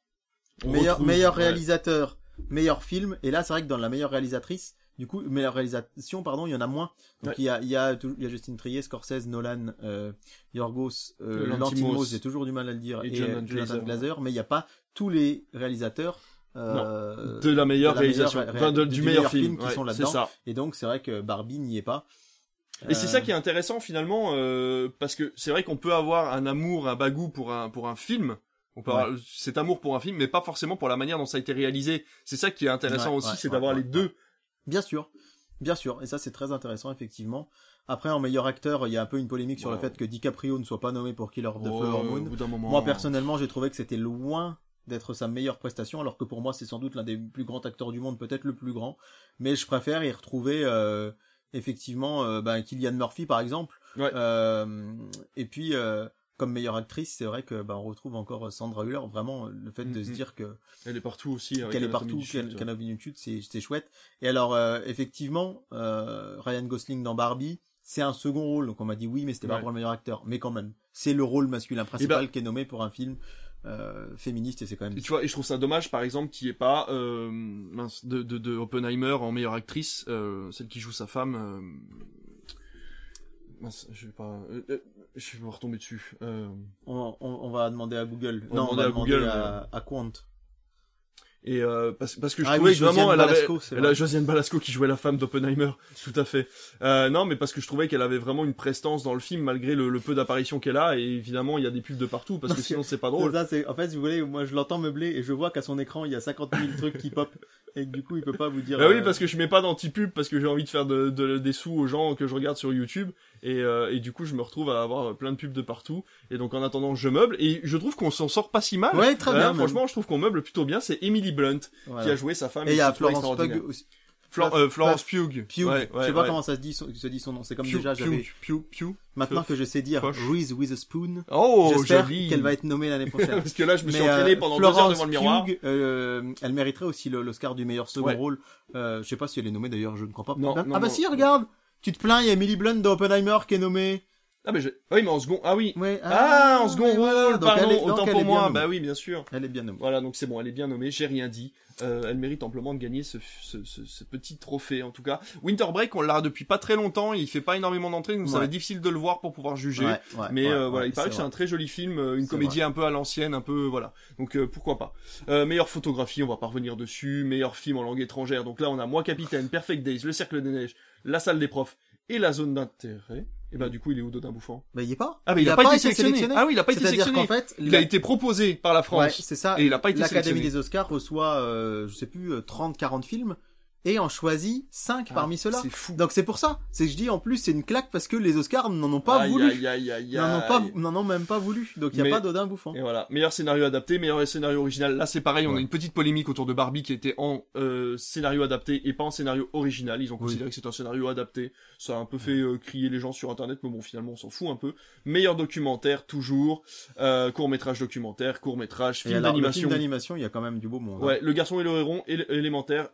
On meilleur, retrouve- meilleur ouais. réalisateur, meilleur film. Et là, c'est vrai que dans la meilleure réalisatrice, du coup, meilleure réalisation, pardon, il y en a moins. Donc Ouais. il y a, il y a, il y a Justine Trier, Scorsese, Nolan, euh, Yorgos, euh, Lantimos, j'ai toujours du mal à le dire, Et et, Jonathan euh, Glazer. Glazer, mais il n'y a pas tous les réalisateurs. euh, de la meilleure de la réalisation, ré- enfin, de- du, meilleur film, qui ouais, sont c'est là-dedans. ça. Et donc c'est vrai que Barbie n'y est pas. Et c'est Euh, ça qui est intéressant finalement, euh, parce que c'est vrai qu'on peut avoir un amour, un bagou pour un pour un film. On peut Ouais. avoir cet amour pour un film, mais pas forcément pour la manière dont ça a été réalisé. C'est ça qui est intéressant Ouais, aussi, ouais, c'est d'avoir les deux. Bien sûr, bien sûr, et ça c'est très intéressant effectivement. Après en meilleur acteur, il y a un peu une polémique sur le Wow. fait que DiCaprio ne soit pas nommé pour Killer of the Flower au Moon. moment. Moi personnellement, j'ai trouvé que c'était loin d'être sa meilleure prestation, alors que pour moi c'est sans doute l'un des plus grands acteurs du monde, peut-être le plus grand. Mais je préfère y retrouver euh, effectivement euh, ben, Killian Murphy par exemple. Ouais. Euh, et puis euh, comme meilleure actrice, c'est vrai que ben, on retrouve encore Sandra Hüller. Vraiment le fait de se Mhm. dire que Elle est partout aussi. qu'elle est partout, qu'elle chute, c'est c'est chouette. Et alors euh, effectivement, euh, Ryan Gosling dans Barbie, c'est un second rôle. Donc on m'a dit oui, mais c'était pas Ouais. pour le meilleur acteur. Mais quand même, c'est le rôle masculin principal ben- qui est nommé pour un film euh, féministe et c'est quand même. Et tu vois, et je trouve ça dommage, par exemple, qu'il n'y ait pas euh, mince, de, de, de Oppenheimer en meilleure actrice, euh, celle qui joue sa femme. Mince, je vais pas, euh, euh, je vais me retomber dessus. Euh... On, on, on va demander à Google. On non, on va à demander Google, à, à Quant. Et euh, parce, parce que je Ah trouvais oui, que vraiment elle avait, Balasco, elle vrai. a Josiane Balasco qui jouait la femme d'Oppenheimer, tout à fait. Euh, non, mais parce que je trouvais qu'elle avait vraiment une prestance dans le film malgré le, le peu d'apparitions qu'elle a. Et évidemment, il y a des pubs de partout parce que sinon c'est pas drôle. ça, en fait, si vous voulez, moi je l'entends meubler et je vois qu'à son écran il y a 50 000 trucs qui pop et que du coup il peut pas vous dire. Bah oui, parce que je mets pas d'anti-pub parce que j'ai envie de faire de, de- des sous aux gens que je regarde sur YouTube et, euh, et du coup je me retrouve à avoir plein de pubs de partout et donc en attendant je meuble et je trouve qu'on s'en sort pas si mal. Ouais, très Hein, bien. Franchement, je trouve qu'on meuble plutôt bien. C'est Emily Blunt qui a joué sa femme. Et il y a Florence. Pugh aussi. Flor- euh, Florence Pugh. Pugh. Ouais, je ouais, sais pas ouais. comment ça se dit, son- se dit son nom. C'est comme Pugh, déjà j'avais. Pugh, Pugh, Pugh. Maintenant que je sais dire Poche. Reese with a spoon, Oh, j'espère qu'elle va être nommée l'année prochaine. Parce que là, je me suis Mais, entraîné euh, pendant deux heures Florence devant le miroir. Pugh, euh, elle mériterait aussi l'Oscar du meilleur second rôle. Euh, je sais pas si elle est nommée d'ailleurs, je ne crois pas. Non, ah bah non. si, regarde Tu te plains, il y a Emily Blunt dans Oppenheimer qui est nommée. Ah, je... oui, mais en second, ah oui. Ouais, Ah, en second voilà, pardon, elle est- donc autant pour moi. Bah oui, bien sûr. Elle est bien nommée. Voilà, donc c'est bon, elle est bien nommée, j'ai rien dit. Euh, elle mérite amplement de gagner ce, ce, ce, ce petit trophée, en tout cas. Winter Break, on l'a depuis pas très longtemps, il fait pas énormément d'entrées, donc ça va être difficile de le voir pour pouvoir juger. Ouais, ouais, Mais euh, voilà, il paraît que c'est un très joli film, euh, une comédie un peu à l'ancienne, un peu voilà. Donc euh, pourquoi pas. Euh, meilleure photographie, on va pas revenir dessus. Meilleur film en langue étrangère. Donc là, on a Moi Capitaine, Perfect Days, Le Cercle des Neiges, La Salle des Profs et La Zone d'intérêt. Et bah du coup, il est où Dodin Bouffant? Bah, il y est pas. Ah mais il, a, pas, été sélectionné. Ah oui, il a pas été C'est-à-dire sélectionné. qu'en fait, Il la- a été proposé par la Ouais, France. c'est ça. Et il a pas été L'Académie sélectionné. des Oscars reçoit, euh, je sais plus, euh, 30, 40 films et en choisit 5 Ah, parmi ceux-là. C'est fou. Donc c'est pour ça. C'est que je dis en plus c'est une claque parce que les Oscars n'en ont pas Aïe, voulu. N'en ont pas, n'en ont même pas voulu. Donc il y a Mais- pas d'Odin bouffant. Et voilà, meilleur scénario adapté, meilleur scénario original. Là, c'est pareil, on a une petite polémique autour de Barbie qui était en euh, scénario adapté et pas en scénario original. Ils ont Oui. considéré que c'est un scénario adapté. Ça a un peu fait euh, crier les gens sur Internet, mais bon, finalement, on s'en fout un peu. Meilleur documentaire, toujours. Euh, court métrage documentaire, court métrage, film d'animation. film d'animation, il y a quand même du beau monde. hein. Ouais, Le Garçon et le Héron, élémentaire,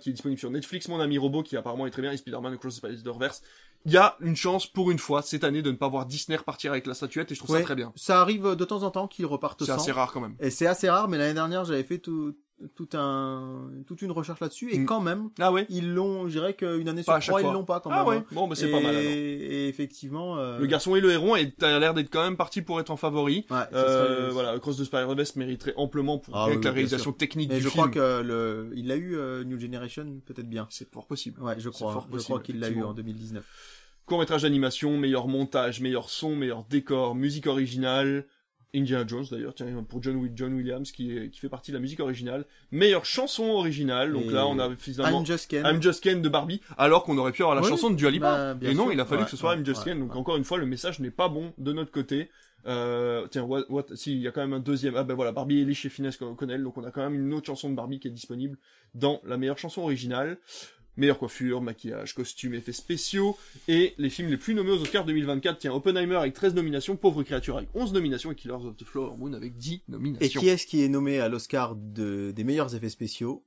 Qui est disponible sur Netflix, Mon ami robot qui apparemment est très bien, et Spider-Man Across the Spider-Verse. Il y a une chance pour une fois cette année de ne pas voir Disney repartir avec la statuette et je trouve Ouais, ça très bien. Ça arrive de temps en temps qu'ils repartent C'est sans. assez rare quand même. Et c'est assez rare, mais l'année dernière, j'avais fait tout, tout un, toute une recherche là-dessus, et Mm. quand même, Ah ouais ils l'ont, je dirais qu'une année sur trois, ils l'ont pas quand Ah même. ouais, hein. bon bah c'est et, pas mal alors. et effectivement, euh, Le garçon et le héron est a l'air d'être quand même parti pour être en favori. ouais, Euh, serait- voilà, Cross the Spider-Verse mériterait amplement pour Ah avec oui, la réalisation technique Et du je film. crois que le, il l'a eu euh, New Generation peut-être bien. c'est fort possible. Ouais, je crois. fort je possible, crois qu'il l'a eu en 2019. Court métrage d'animation, meilleur montage, meilleur son, meilleur décor, musique originale. Indiana Jones d'ailleurs, tiens, pour John, Wi- John Williams qui, est, qui fait partie de la musique originale. Meilleure chanson originale, donc Et là on a finalement I'm Just Ken. I'm Just Ken de Barbie, alors qu'on aurait pu avoir la Oui, chanson de Dua Lipa. bah, Et non, sûr. il a fallu Ouais, que ce soit ouais, I'm Just ouais, Ken, donc encore une fois le message n'est pas bon de notre côté. Euh, tiens, what, what, si, il y a quand même un deuxième. Ah ben voilà, Barbie Ellie chez Finesse Connell, donc on a quand même une autre chanson de Barbie qui est disponible dans la meilleure chanson originale. Meilleure coiffure, maquillage, costume, effets spéciaux, et les films les plus nommés aux Oscars 2024, tiens, Oppenheimer avec 13 nominations, Pauvre créature avec 11 nominations, et Killers of the Flower Moon avec 10 Et nominations. qui est-ce qui est nommé à l'Oscar de, des meilleurs effets spéciaux?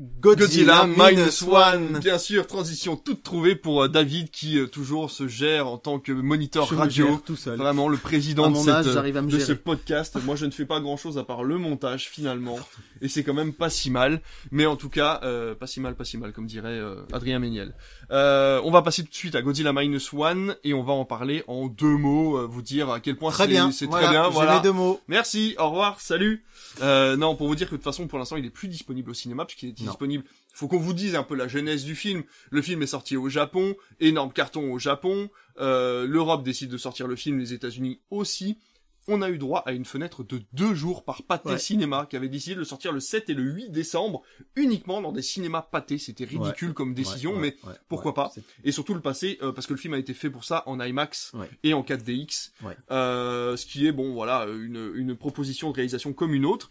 Godzilla, Minus One. One. Bien sûr, transition toute trouvée pour euh, David qui euh, toujours se gère en tant que moniteur Je me radio. gère tout seul. Vraiment le président de, mon cette, âge, euh, j'arrive à me de ce podcast. Moi, je ne fais pas grand chose à part le montage finalement, et c'est quand même pas si mal. Mais en tout cas, euh, pas si mal, pas si mal, comme dirait euh, Adrien Méniel. Euh, on va passer tout de suite à Godzilla Minus One et on va en parler en deux mots, euh, vous dire à quel point Très c'est bien. c'est voilà, très bien. j'ai Voilà. mes deux mots. Merci, au revoir, salut. Euh, non, pour vous dire que de toute façon, pour l'instant, il est plus disponible au cinéma puisqu'il est Non. disponible. Faut qu'on vous dise un peu la genèse du film. Le film est sorti au Japon, énorme carton au Japon. Euh, L'Europe décide de sortir le film, les États-Unis aussi. On a eu droit à une fenêtre de deux jours par Pathé Ouais. Cinéma qui avait décidé de le sortir le 7 et le 8 décembre uniquement dans des cinémas Pathé. C'était ridicule comme décision, Ouais, mais pourquoi pas et surtout le passé euh, parce que le film a été fait pour ça en IMAX et en 4DX Ouais. euh, ce qui est bon voilà une, une proposition de réalisation comme une autre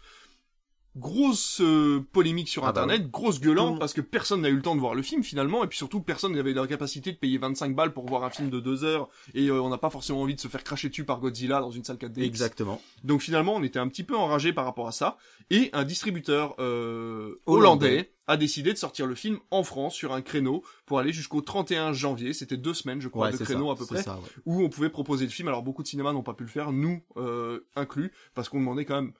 grosse euh, polémique sur Ah bah internet grosse gueulante parce que personne n'a eu le temps de voir le film finalement et puis surtout personne n'avait la capacité de payer 25 balles pour voir un film de deux heures et euh, on n'a pas forcément envie de se faire cracher dessus par Godzilla dans une salle 4DX Exactement. donc finalement, on était un petit peu enragé par rapport à ça. Et un distributeur euh, Hollandais. hollandais a décidé de sortir le film en France sur un créneau pour aller jusqu'au 31 janvier. C'était deux semaines, je crois, Ouais, de créneau ça, à peu près, ça, ouais. où on pouvait proposer le film. Alors beaucoup de cinémas n'ont pas pu le faire, nous euh, inclus, parce qu'on demandait quand même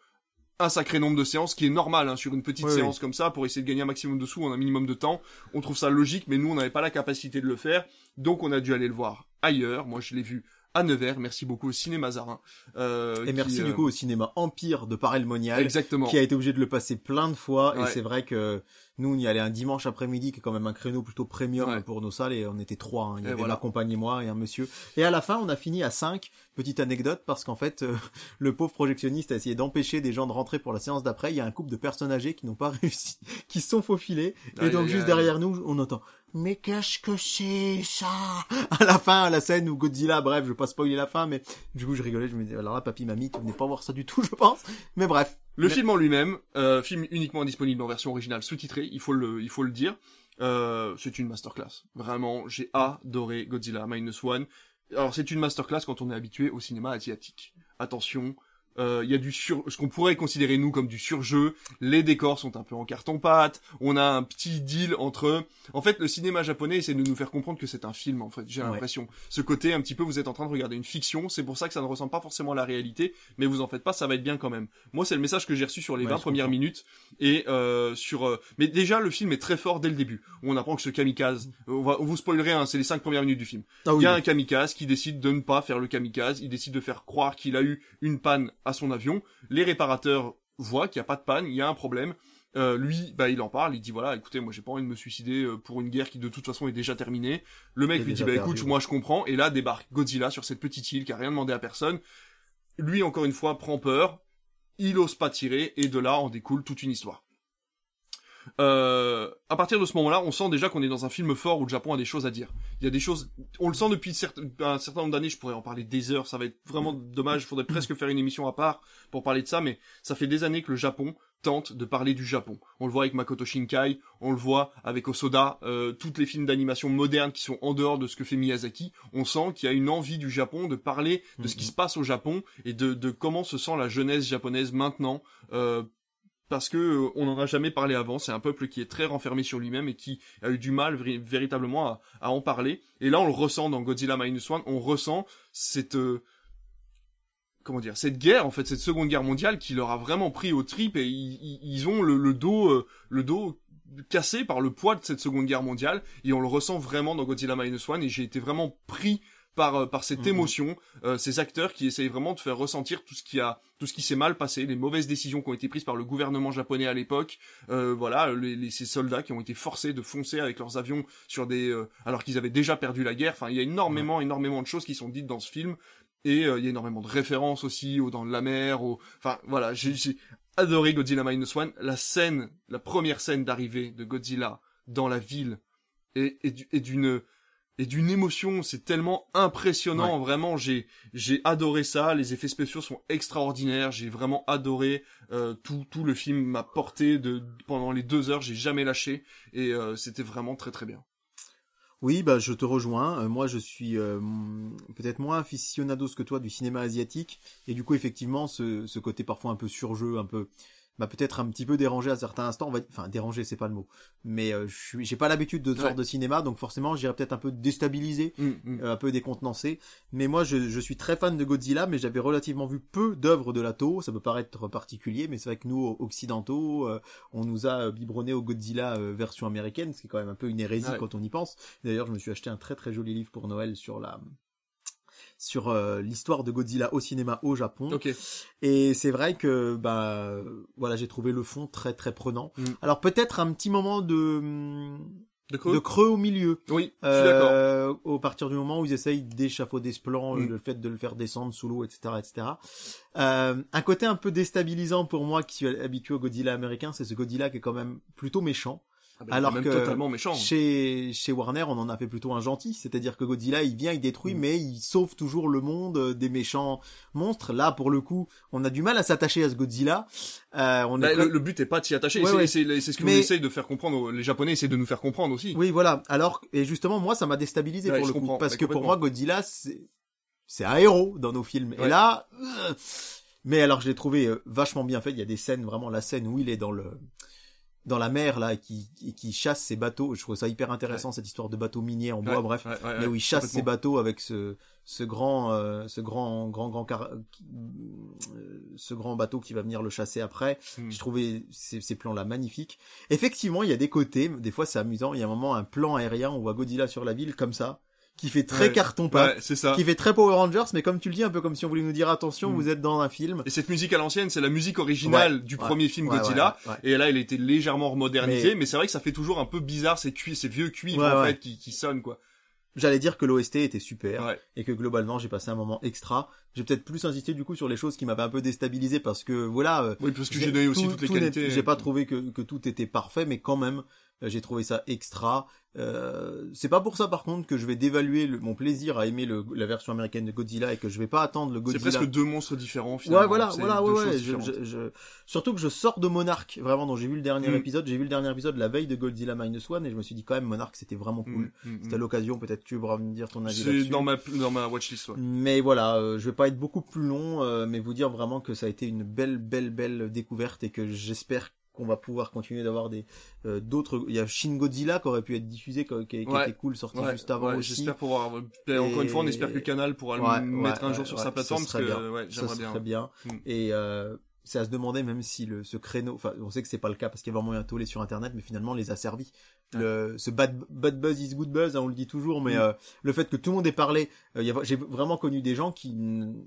un sacré nombre de séances, qui est normal hein, sur une petite Oui, séance comme ça, pour essayer de gagner un maximum de sous en un minimum de temps. On trouve ça logique, mais nous, on n'avait pas la capacité de le faire, donc on a dû aller le voir ailleurs. Moi, je l'ai vu à Nevers. Merci beaucoup au Cinéma Zarin. Euh, et merci du coup au cinéma Empire de Paray-le-Monial. Exactement. Qui a été obligé de le passer plein de fois. Ouais. Et c'est vrai que nous, on y allait un dimanche après-midi, qui est quand même un créneau plutôt premium Ouais. pour nos salles, et on était trois. hein. Il y Et avait voilà. ma compagne et moi et un monsieur. Et à la fin, on a fini à cinq. Petite anecdote, parce qu'en fait, euh, le pauvre projectionniste a essayé d'empêcher des gens de rentrer pour la séance d'après. Il y a un couple de personnes âgées qui n'ont pas réussi, qui se sont faufilés. Et donc juste derrière nous, on entend mais qu'est-ce que c'est ça? À la fin, à la scène où Godzilla, bref, je vais pas spoiler la fin, mais du coup je rigolais, je me disais alors là, papy, mamie, tu venais pas voir ça du tout, je pense. Mais bref, Le Mais- film en lui-même, euh, film uniquement disponible en version originale sous-titrée, il faut le, il faut le dire. Euh, c'est une masterclass. Vraiment, j'ai adoré Godzilla Minus One. Alors c'est une masterclass quand on est habitué au cinéma asiatique. Attention, euh, il y a du sur, ce qu'on pourrait considérer nous comme du surjeu. Les décors sont un peu en carton-pâte. On a un petit deal entre. En fait, le cinéma japonais essaie de nous faire comprendre que c'est un film. En fait, j'ai Ouais. l'impression. Ce côté un petit peu, vous êtes en train de regarder une fiction. C'est pour ça que ça ne ressemble pas forcément à la réalité, mais vous en faites pas, ça va être bien quand même. Moi, c'est le message que j'ai reçu sur les Ouais, 20 je premières comprends. minutes et euh, sur. euh, Mais déjà, le film est très fort dès le début. Où on apprend que ce kamikaze, on va, on vous spoilerait, hein, c'est les 5 premières minutes du film. ah Il oui, y a un kamikaze qui décide de ne pas faire le kamikaze, il décide de faire croire qu'il a eu une panne à son avion. Les réparateurs voient qu'il n'y a pas de panne, il y a un problème. Euh, lui, bah, il en parle, il dit voilà, écoutez, moi j'ai pas envie de me suicider euh, pour une guerre qui de toute façon est déjà terminée. Le mec lui dit bah perdu, écoute, ouais. moi je comprends, et là débarque Godzilla sur cette petite île qui a rien demandé à personne. Lui encore une fois prend peur, il ose pas tirer, et de là en découle toute une histoire. Euh, à partir de ce moment-là, on sent déjà qu'on est dans un film fort où le Japon a des choses à dire. Il y a des choses, on le sent depuis certes- un certain nombre d'années, je pourrais en parler des heures, ça va être vraiment dommage, il faudrait presque faire une émission à part pour parler de ça, mais ça fait des années que le Japon tente de parler du Japon. On le voit avec Makoto Shinkai, on le voit avec Osoda, euh, toutes les films d'animation modernes qui sont en dehors de ce que fait Miyazaki, on sent qu'il y a une envie du Japon de parler de ce qui Mhm. se passe au Japon et de, de comment se sent la jeunesse japonaise maintenant, euh, parce que euh, on n'en a jamais parlé avant. C'est un peuple qui est très renfermé sur lui-même et qui a eu du mal véri- véritablement à, en parler. Et là, on le ressent dans Godzilla Minus One. On ressent cette euh, comment dire cette guerre en fait, cette Seconde Guerre mondiale qui leur a vraiment pris aux tripes et ils, ont le, le dos euh, le dos cassé par le poids de cette Seconde Guerre mondiale et on le ressent vraiment dans Godzilla Minus One et j'ai été vraiment pris par euh, par cette Mhm. émotion, euh, ces acteurs qui essayent vraiment de faire ressentir tout ce qui a tout ce qui s'est mal passé, les mauvaises décisions qui ont été prises par le gouvernement japonais à l'époque, euh, voilà, les, les- ces soldats qui ont été forcés de foncer avec leurs avions sur des euh, alors qu'ils avaient déjà perdu la guerre. Enfin, il y a énormément énormément de choses qui sont dites dans ce film et euh, il y a énormément de références aussi aux dents de la mer, au enfin voilà, j'ai adoré Godzilla Minus One, la scène, la première scène d'arrivée de Godzilla dans la ville et, et d'une et d'une émotion, c'est tellement impressionnant, vraiment, j'ai j'ai adoré ça, les effets spéciaux sont extraordinaires, j'ai vraiment adoré euh, tout tout le film m'a porté de pendant les deux heures, j'ai jamais lâché et euh, c'était vraiment très très bien. Oui, bah je te rejoins. Euh, moi, je suis euh, peut-être moins aficionados que toi du cinéma asiatique, et du coup, effectivement, ce, ce côté parfois un peu surjeu, un peu, bah peut-être un petit peu dérangé à certains instants. On va, enfin, dérangé, c'est pas le mot, mais euh, je suis, j'ai pas l'habitude de ce Ouais. genre de cinéma, donc forcément, j'irais peut-être un peu déstabilisé, Hum, hum. euh, un peu décontenancé. Mais moi, je, je suis très fan de Godzilla, mais j'avais relativement vu peu d'œuvres de la Toho. Ça peut paraître particulier, mais c'est vrai que nous, occidentaux, euh, on nous a biberonné au Godzilla euh, version américaine, ce qui est quand même un peu une hérésie Ouais. quand on y pense. D'ailleurs, je me suis acheté un très très joli livre pour Noël sur la sur euh, l'histoire de Godzilla au cinéma au Japon. Ok. Et c'est vrai que bah voilà, j'ai trouvé le fond très très prenant. Mm. Alors peut-être un petit moment de hum, De creux. de creux au milieu. Oui, je suis d'accord. Euh, au partir du moment où ils essayent d'échafauder ce plan, Mm. le fait de le faire descendre sous l'eau, etc., etc. Euh, un côté un peu déstabilisant pour moi qui suis habitué au Godzilla américain, c'est ce Godzilla qui est quand même plutôt méchant. Ah ben, alors que même totalement méchant. Chez chez Warner, on en a fait plutôt un gentil, c'est-à-dire que Godzilla, il vient, il détruit, Mm. mais il sauve toujours le monde euh, des méchants monstres. Là, pour le coup, on a du mal à s'attacher à ce Godzilla. Euh, on Bah, est le, le but est pas de s'y attacher, Ouais, c'est ouais. c'est- c'est ce que Mais- vous essayez de faire comprendre, les Japonais essaient de nous faire comprendre aussi. Oui, voilà. Alors, et justement, moi, ça m'a déstabilisé Ouais, pour le coup, comprends, parce ouais, que pour moi, Godzilla, c'est c'est un héros dans nos films. Et là, euh, mais alors, je l'ai trouvé euh, vachement bien fait. Il y a des scènes, vraiment la scène où il est dans le dans la mer là, qui qui chasse ses bateaux. Je trouve ça hyper intéressant cette histoire de bateaux miniers en bois, Ouais, bref. ouais, ouais, mais où il chasse ses complètement. bateaux avec ce ce grand euh, ce grand grand grand car- euh, ce grand bateau qui va venir le chasser après. Hmm. Je trouvais ces, ces plans-là magnifiques. Effectivement, il y a des côtés, des fois c'est amusant, il y a un moment, un plan aérien, on voit Godzilla sur la ville, comme ça. Qui fait très Ouais. carton pâte, Ouais, c'est ça. qui fait très Power Rangers, mais comme tu le dis, un peu comme si on voulait nous dire attention, Mm. vous êtes dans un film. Et cette musique à l'ancienne, c'est la musique originale Ouais, du premier film Godzilla. Et là, elle a été légèrement modernisée, mais, Mais- c'est vrai que ça fait toujours un peu bizarre ces cuivres, ces vieux cuivres en fait qui, qui sonnent quoi. J'allais dire que l'OST était super Ouais. et que globalement j'ai passé un moment extra. J'ai peut-être plus insisté du coup sur les choses qui m'avaient un peu déstabilisé parce que voilà. euh, Oui, parce que j'ai- donné aussi tout- toutes les qualités. J'ai pas trouvé que, que tout était parfait, mais quand même euh, j'ai trouvé ça extra. Euh, c'est pas pour ça par contre que je vais dévaluer le- mon plaisir à aimer le- la version américaine de Godzilla et que je vais pas attendre le C'est Godzilla. presque deux monstres différents finalement. Ouais, voilà, C'est voilà, ouais, ouais. Je, je- je- Surtout que je sors de Monarch, vraiment, dont j'ai vu le dernier Mm. épisode. J'ai vu le dernier épisode la veille de Godzilla Minus One et je me suis dit quand même Monarch c'était vraiment cool. Mm, mm, C'était mm. l'occasion, peut-être tu pourras me dire ton avis C'est là-dessus. dans ma dans ma watchlist. Ouais. Mais voilà, euh, je vais pas être beaucoup plus long, euh, mais vous dire vraiment que ça a été une belle, belle, belle découverte et que j'espère qu'on va pouvoir continuer d'avoir des euh, d'autres. Il y a Shin Godzilla qui aurait pu être diffusé, qui, qui, qui Ouais. était cool, sorti Ouais, juste avant ouais, aussi. J'espère pouvoir. euh, Encore une fois, on espère que Canal pourra le mettre un jour sur sa plateforme ça parce serait que bien. ça j'aimerais serait bien. bien. Mm. Et euh, c'est à se demander même si le ce créneau, enfin on sait que c'est pas le cas parce qu'il y a vraiment un tollé sur internet, mais finalement on les a servis. Le, ce bad, bad buzz is good buzz, hein, on le dit toujours, mais Mm. euh, le fait que tout le monde ait parlé, euh, j'ai vraiment connu des gens qui,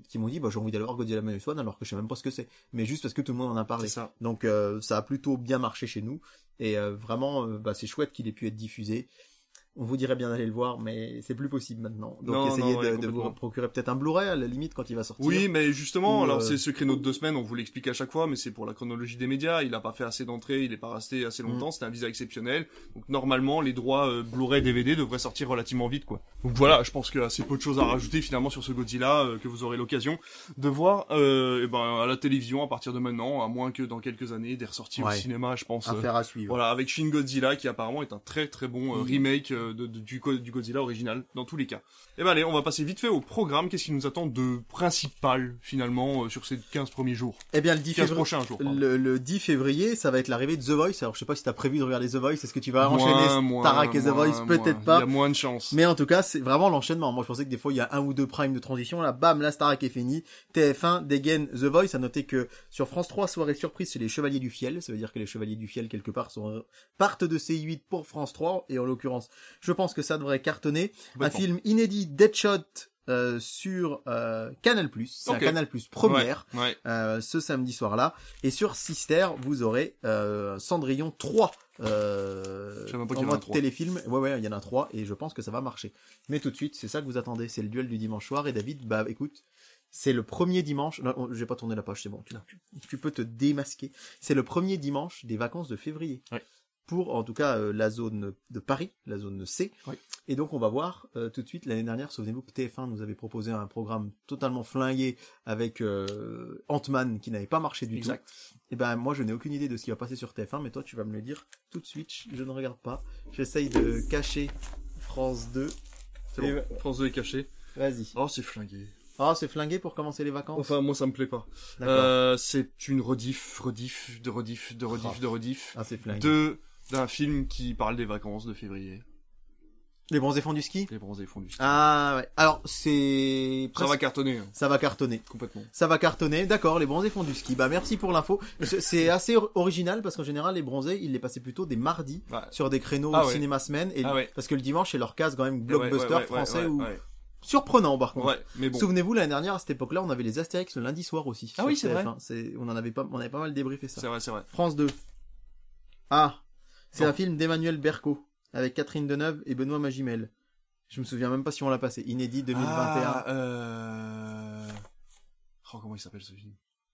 qui m'ont dit bah j'ai envie d'aller voir Godzilla Minus One alors que je sais même pas ce que c'est, mais juste parce que tout le monde en a parlé. ça. Donc euh, ça a plutôt bien marché chez nous et euh, vraiment euh, bah, c'est chouette qu'il ait pu être diffusé. On vous dirait bien d'aller le voir, mais c'est plus possible maintenant. Donc Non, essayez non, ouais, de, de vous procurer peut-être un Blu-ray à la limite quand il va sortir. Oui, mais justement, Ou, alors euh, c'est ce créneau de deux semaines, on vous l'explique à chaque fois, mais c'est pour la chronologie des médias. Il a pas fait assez d'entrées, il est pas resté assez Mm. longtemps. C'était un visa exceptionnel. Donc normalement, les droits euh, Blu-ray DVD devraient sortir relativement vite, quoi. Donc voilà, je pense qu'il y a assez peu de choses à rajouter finalement sur ce Godzilla euh, que vous aurez l'occasion de voir euh, eh ben, à la télévision à partir de maintenant, à moins que dans quelques années des ressorties au cinéma, je pense. Affaire à suivre. voilà, avec Shin Godzilla qui apparemment est un très très bon Mm. remake de, de- du, du Godzilla original dans tous les cas. Et ben allez, on va passer vite fait au programme. Qu'est-ce qui nous attend de principal finalement euh, sur ces 15 premiers jours? Eh bien, le 10 15 février, prochains jours. le, le 10 février, ça va être l'arrivée de The Voice. Alors, je sais pas si t'as prévu de regarder The Voice. Est-ce que tu vas Moins, enchaîner moins, Starak et The moins, Voice? Peut-être pas. Il y a moins de chance. Mais en tout cas, c'est vraiment l'enchaînement. Moi, je pensais que des fois, il y a un ou deux primes de transition. Là, bam, la Starac est fini. TF1 dégaine The Voice. À noter que sur France 3, soirée surprise, c'est les Chevaliers du Fiel. Ça veut dire que les Chevaliers du Fiel, quelque part, sont, partent de C8 pour France 3. Et en l'occurrence, je pense que ça devrait cartonner. Un film inédit, Deadshot, euh, sur euh, Canal+. Un Canal+, première. Ouais, ouais. euh, ce samedi soir-là. Et sur Sister, vous aurez euh, Cendrillon 3. Euh, en mode téléfilm. Ouais, ouais, il y en a trois et je pense que ça va marcher. Mais tout de suite, c'est ça que vous attendez. C'est le duel du dimanche soir. Et David, bah écoute, c'est le premier dimanche. Non, on- j'ai pas tourné la page, c'est bon. Tu, tu- tu peux te démasquer. C'est le premier dimanche des vacances de février. Ouais. Pour en tout cas euh, la zone de Paris, la zone C. Et donc on va voir euh, tout de suite. L'année dernière, souvenez-vous que TF1 nous avait proposé un programme totalement flingué avec euh, Ant-Man qui n'avait pas marché du Exact. tout. Et ben moi je n'ai aucune idée de ce qui va passer sur TF1, mais toi tu vas me le dire tout de suite. Je ne regarde pas. J'essaye de cacher France 2. C'est Et bon. France 2 est caché. Vas-y. Oh, c'est flingué. Ah c'est flingué pour commencer les vacances? Enfin, moi, ça me plaît pas. Euh, c'est une rediff, rediff, de rediff, de rediff, Oh. de rediff, Ah c'est flingué. de d'un film qui parle des vacances de février. Les bronzés font du ski? Les bronzés font du ski. Ah ouais. Alors c'est Ça va cartonner, hein, ça va cartonner. complètement. Ça va cartonner, d'accord, les bronzés font du ski. Bah merci pour l'info. C'est assez or- original parce qu'en général les bronzés, ils les passaient plutôt des mardis Ouais. sur des créneaux Ah ouais. cinéma semaine et Ah ouais. parce que le dimanche c'est leur case quand même blockbuster français ouais, ou surprenant par contre. ouais. mais bon. Souvenez-vous l'année dernière à cette époque-là, on avait les Astérix le lundi soir aussi. Ah oui, c'est vrai. TF1. C'est on en avait pas on avait pas mal débriefé ça. C'est vrai, c'est vrai. France 2. Ah, c'est un film d'Emmanuel Berco avec Catherine Deneuve et Benoît Magimel. Je me souviens même pas si on l'a passé. Inédit 2021. Ah, euh... Oh, comment il s'appelle ce film?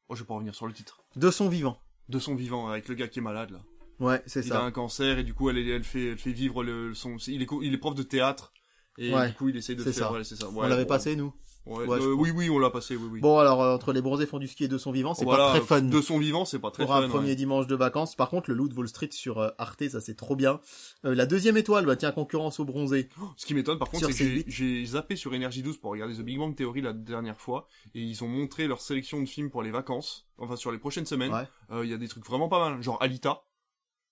Oh, je vais pas revenir sur le titre. De son vivant. De son vivant, avec le gars qui est malade, là. Ouais, c'est Il ça. a un cancer, et du coup, elle, elle fait, elle fait vivre le, son, il est, il est prof de théâtre, et Ouais, du coup, il essaye de faire, ça. ouais, c'est ça. on l'avait passé nous. Ouais, Ouais, je euh, oui, oui, on l'a passé, oui, oui. Bon alors euh, entre les bronzés font du ski et de son vivant, c'est Voilà, pas très fun. De son vivant, c'est pas très pour fun. un premier ouais. dimanche de vacances. Par contre, le Loup de Wall Street sur euh, Arte, ça c'est trop bien. Euh, la deuxième étoile, bah tiens, concurrence au bronzé. Ce qui m'étonne, par contre, c'est que j'ai- C8. j'ai zappé sur Energy 12 pour regarder The Big Bang Theory la dernière fois, et ils ont montré leur sélection de films pour les vacances, enfin sur les prochaines semaines. Ouais. Euh, Il y a des trucs vraiment pas mal, genre Alita.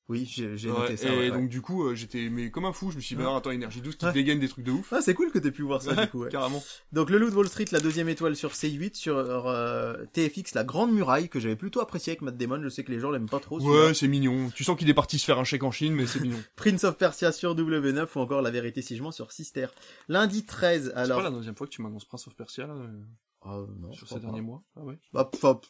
Oui, j'ai Ouais, noté ça. et ouais, ouais. donc du coup, euh, j'étais mais comme un fou. Je me suis dit, bah attends, Énergie 12 qui dégaine des trucs de ouf. Ah, c'est cool que t'aies pu voir ça du coup. ouais. Carrément. Donc le Loup de Wall Street, la deuxième étoile sur C8, sur euh, TFX, la Grande Muraille que j'avais plutôt apprécié avec Matt Damon. Je sais que les gens l'aiment pas trop. Ouais, c'est mignon. Tu sens qu'il est parti se faire un chèque en Chine, mais c'est mignon. Prince of Persia sur W9 ou encore La Vérité si je mens sur Sister. Lundi 13, C'est alors. pas la deuxième fois que tu m'annonces Prince of Persia là, euh, Ah, non, sur ces derniers mois. Ah ouais. Bah, pff, hop.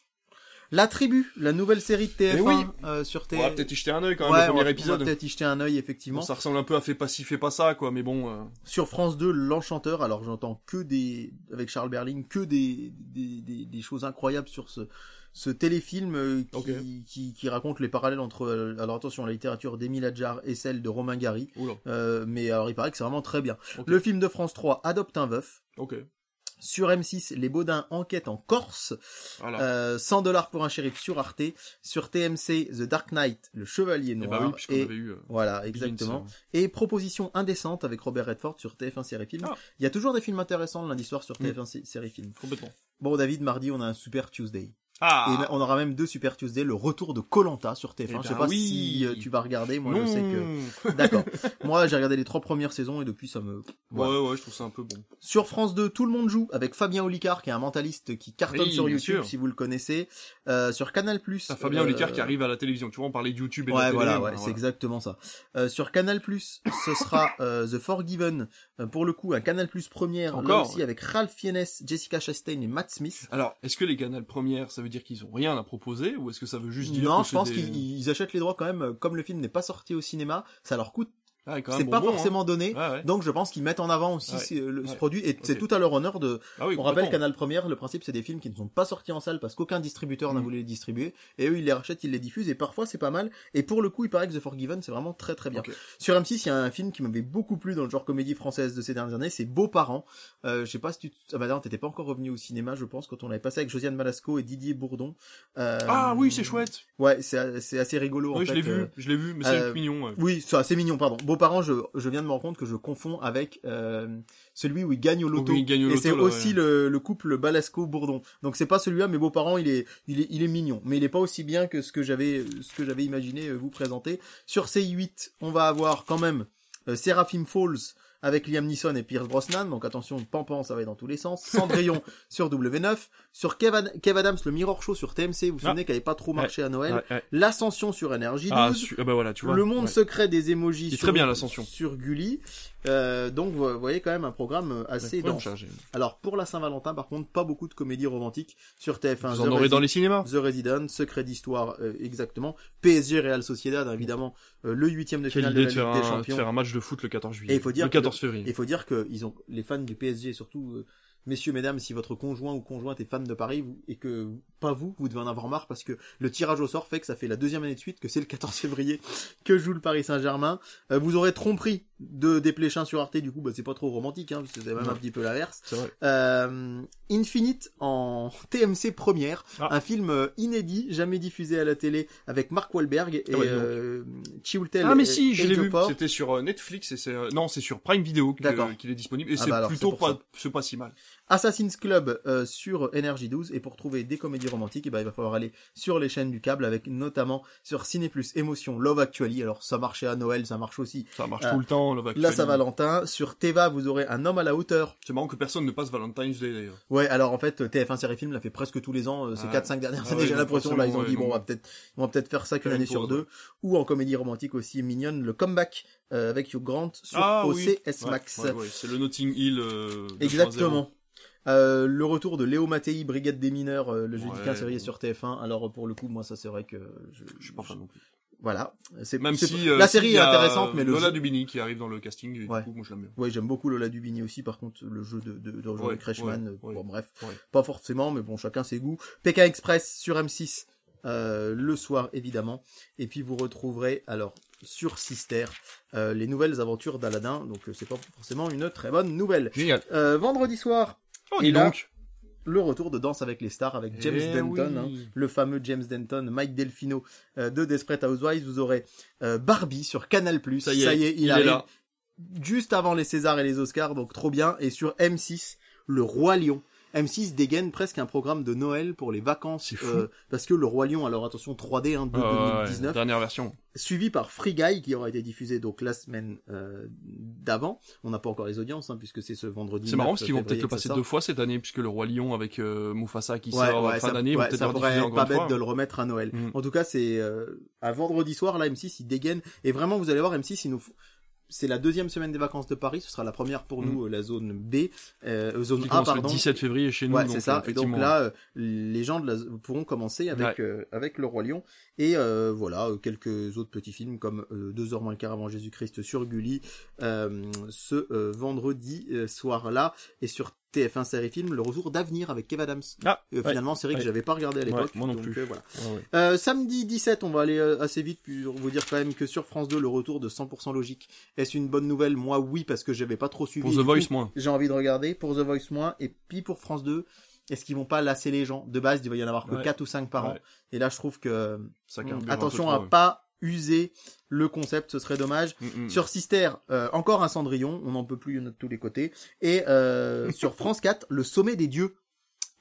La Tribu, la nouvelle série de TF1 Mais oui. euh, sur On TF1. va peut-être y jeter un œil quand même Ouais, le on va- premier on va épisode. peut-être y jeter un œil effectivement. Bon, ça ressemble un peu à fait pas ci, fait pas ça, quoi. Mais bon. euh, Sur France 2, l'Enchanteur. Alors j'entends que des avec Charles Berling que des des, des, des choses incroyables sur ce ce téléfilm euh, qui, qui, qui raconte les parallèles entre euh, alors attention la littérature d'Émile Adjar et celle de Romain Gary. Euh, mais alors il paraît que c'est vraiment très bien. Le film de France 3, Adopte un veuf. Ok. Sur M6, Les Baudins enquêtent en Corse. Voilà. Euh, 100 dollars pour un shérif sur Arte. Sur TMC, The Dark Knight, Le Chevalier et Noir. bah oui, puisqu'on et- avait eu. euh, Voilà, exactement. Et Proposition indécente avec Robert Redford sur TF1 Série Film. Ah. Il y a toujours des films intéressants le lundi soir sur Mm. TF1 Sé- Série Film. Complètement. Bon, David, mardi, on a un Super Tuesday. Et Ah. on aura même deux Super Tuesday, le retour de Colanta sur TF1. Eh Je sais ben pas oui. si euh, tu vas regarder, moi non. je sais que... D'accord. moi j'ai regardé les trois premières saisons et depuis ça me... Voilà. Ouais, ouais, je trouve ça un peu bon. Sur France 2, Tout le monde joue avec Fabien Olicard qui est un mentaliste qui cartonne Oui, sur YouTube sûr. si vous le connaissez. Euh, sur Canal+. Ça Fabien euh, Olicard qui arrive à la télévision. Tu vois, on parlait de YouTube et de la Ouais, télé. voilà, ouais, c'est voilà. exactement ça. Euh, sur Canal+, ce sera euh, The Forgiven, euh, pour le coup, un Canal+, première, là Encore, aussi, avec Ralph Fiennes, Jessica Chastain et Matt Smith. Alors, est-ce que les canals premières, ça veut dire qu'ils ont rien à proposer ou est-ce que ça veut juste dire Non, que je pense des- qu'ils ils achètent les droits quand même, comme le film n'est pas sorti au cinéma, ça leur coûte, Ah, c'est pas hein. forcément donné, Ouais, ouais. donc je pense qu'ils mettent en avant aussi Ouais, ce, le- ce ouais. produit, et c'est tout à leur honneur de... Ah oui, On rappelle. Canal Première, le principe c'est des films qui ne sont pas sortis en salle parce qu'aucun distributeur n'a Mm. voulu les distribuer, et eux ils les rachètent, ils les diffusent, et parfois c'est pas mal, et pour le coup il paraît que The Forgiven c'est vraiment très très bien. Sur M6, il y a un film qui m'avait beaucoup plu dans le genre comédie française de ces dernières années, c'est Beaux-parents. Euh, je sais pas si tu... Ah bah non, t'étais pas encore revenu au cinéma, je pense, quand on l'avait passé avec Josiane Malasco et Didier Bourdon. Euh, Ah oui, c'est chouette. Ouais, c'est c'est assez rigolo en Oui, je l'ai vu, euh, je l'ai vu, mais c'est euh, mignon. ouais. Oui, c'est assez mignon, pardon. Beaux-parents, je, je viens de me rendre compte que je confonds avec euh, celui où il gagne au loto. Oui, il gagne au et c'est aussi ouais. le, le couple Balasco-Bourdon. Donc c'est pas celui-là, mais Beaux-parents, il est, il est, il est mignon. Mais il est pas aussi bien que ce que j'avais, ce que j'avais imaginé euh, vous présenter. Sur C8, on va avoir quand même euh, Seraphim Falls avec Liam Neeson et Pierce Brosnan. Donc attention, Pampan, ça va dans tous les sens. Cendrillon sur W9. Sur Kev, Ad- Kev Adams, le Mirror Show sur TMC. Vous vous Ah. souvenez qu'elle avait pas trop marché à Noël. Ouais, ouais. L'Ascension sur 12. Ah, su- ah bah voilà, tu vois. Le monde secret des emojis sur, très bien, l'Ascension. sur Gulli. Euh, donc vous voyez quand même un programme euh, assez dense. chargé. Alors pour la Saint-Valentin par contre pas beaucoup de comédies romantiques sur TF1. Vous en aurez dans les cinémas. The Resident, Secret d'Histoire euh, exactement, PSG Real Sociedad évidemment, euh, le huitième de Quelle finale de la de Ligue faire, des un, de Champions. faire un match de foot le 14 juillet. Et il faut dire le que 14 Et février. il faut dire que ils ont les fans du PSG surtout euh, messieurs mesdames si votre conjoint ou conjointe est fan de Paris vous- et que pas vous vous devez en avoir marre parce que le tirage au sort fait que ça fait la deuxième année de suite que c'est le 14 février que joue le Paris Saint-Germain. Euh, vous aurez tromperie de Desplechin sur Arte du coup bah c'est pas trop romantique hein, c'est même Ouais. un petit peu l'inverse. Euh, Infinite en TMC première, Ah. un film euh, inédit, jamais diffusé à la télé, avec Mark Wahlberg et Ah ouais, euh, Chiwetel Ah mais et- si, je l'ai vu. C'était sur euh, Netflix et c'est non, c'est sur Prime Video qu'il est disponible et Ah c'est bah plutôt pas c'est pas si mal. Assassin's Club euh, sur Energy 12 et pour trouver des comédies romantiques, eh ben, il va falloir aller sur les chaînes du câble avec notamment sur Ciné Plus Émotion Love Actually. Alors ça marchait à Noël, ça marche aussi. Ça marche tout le temps. Love Là Actually. Saint-Valentin, sur Teva vous aurez un homme à la hauteur. C'est marrant que personne ne passe Valentine's Day d'ailleurs. Ouais, alors en fait TF1 série film l'a fait presque tous les ans euh, ces Ah. 4 5 dernières Ah années, ouais, j'ai l'impression là ils ont dit bon, on va peut-être on va peut-être faire ça qu'une année sur deux ou en comédie romantique aussi mignonne le comeback euh, avec Hugh Grant sur ah OCS oui. Max. Ouais, ouais, ouais, c'est le Notting Hill. euh, 2.0. Exactement. Euh, le retour de Léo Mattei, Brigade des mineurs, euh, le jeudi Ouais, 15 février sur TF1. Alors pour le coup, moi ça c'est vrai que je, Je suis pas fan non plus. voilà. C'est Même c'est- si euh, la série est intéressante, mais le Lola jeu... Dubini qui arrive dans le casting, et Ouais. du coup, moi je l'aime bien. Ouais, j'aime beaucoup Lola Dubini aussi. Par contre, le jeu de de, de ouais. bon bref, Ouais. pas forcément, mais bon, chacun ses goûts. Pékin Express sur M6 euh, le soir évidemment. Et puis vous retrouverez alors sur Sister euh, les nouvelles aventures d'Aladin. Donc euh, c'est pas forcément une très bonne nouvelle. Génial. Euh, vendredi soir, Oh, Et donc. le retour de Danse avec les stars avec James Eh Denton, oui. hein, le fameux James Denton, Mike Delfino euh, de Desperate Housewives. Vous aurez euh, Barbie sur Canal+. Ça y est, il, il est arrive là. juste avant les Césars et les Oscars, donc trop bien. Et sur M6, Le Roi Lion M6 dégaine presque un programme de Noël pour les vacances. Euh, parce que le Roi Lion, alors attention 3D hein, de Ouais, ouais, ouais, 2019, dernière version. suivi par Free Guy qui aura été diffusé donc la semaine euh, d'avant. On n'a pas encore les audiences hein, puisque c'est ce vendredi. C'est marrant 9 parce qu'ils vont peut-être le passer deux fois cette année puisque le roi lion avec euh, Mufasa qui Ouais, sort ouais, fin d'année, ouais, peut-être ça pourrait être pas bête fois. de le remettre à Noël. Mm. En tout cas, c'est euh, un vendredi soir là M6 il dégaine et vraiment vous allez voir M6 il nous c'est la deuxième semaine des vacances de Paris, ce sera la première pour Mm. nous, euh, la zone B, euh, zone Qui A pardon. le 17 février chez nous. Ouais, c'est ça. euh, Et donc là, euh, les gens de la, pourront commencer avec euh, avec le roi lion et euh, voilà euh, quelques autres petits films comme euh, Deux heures moins le quart avant Jésus-Christ sur Gulli euh, ce euh, vendredi euh, soir là et sur TF1 série film le retour d'avenir avec Kev Adams. Ah, Euh, ouais. finalement, série que Ouais. j'avais pas regardé à l'époque. Ouais, moi non donc, plus. euh, voilà. Euh, samedi 17, on va aller assez vite pour vous dire quand même que sur France 2, le retour de 100% logique. Est-ce une bonne nouvelle? Moi, oui, parce que j'avais pas trop suivi. Pour The Voice, moins. J'ai envie de regarder. Pour The Voice, moins. Et puis pour France 2, est-ce qu'ils vont pas lasser les gens? De base, il va y en avoir que Ouais. 4 ou 5 par an. Ouais. Et là, je trouve que Ça hmm, attention trop, à ouais. pas user le concept, ce serait dommage. Mm, mm. Sur Sister, euh, encore un Cendrillon, on n'en peut plus, il y en a de tous les côtés. Et euh, sur France 4, Le Sommet des Dieux,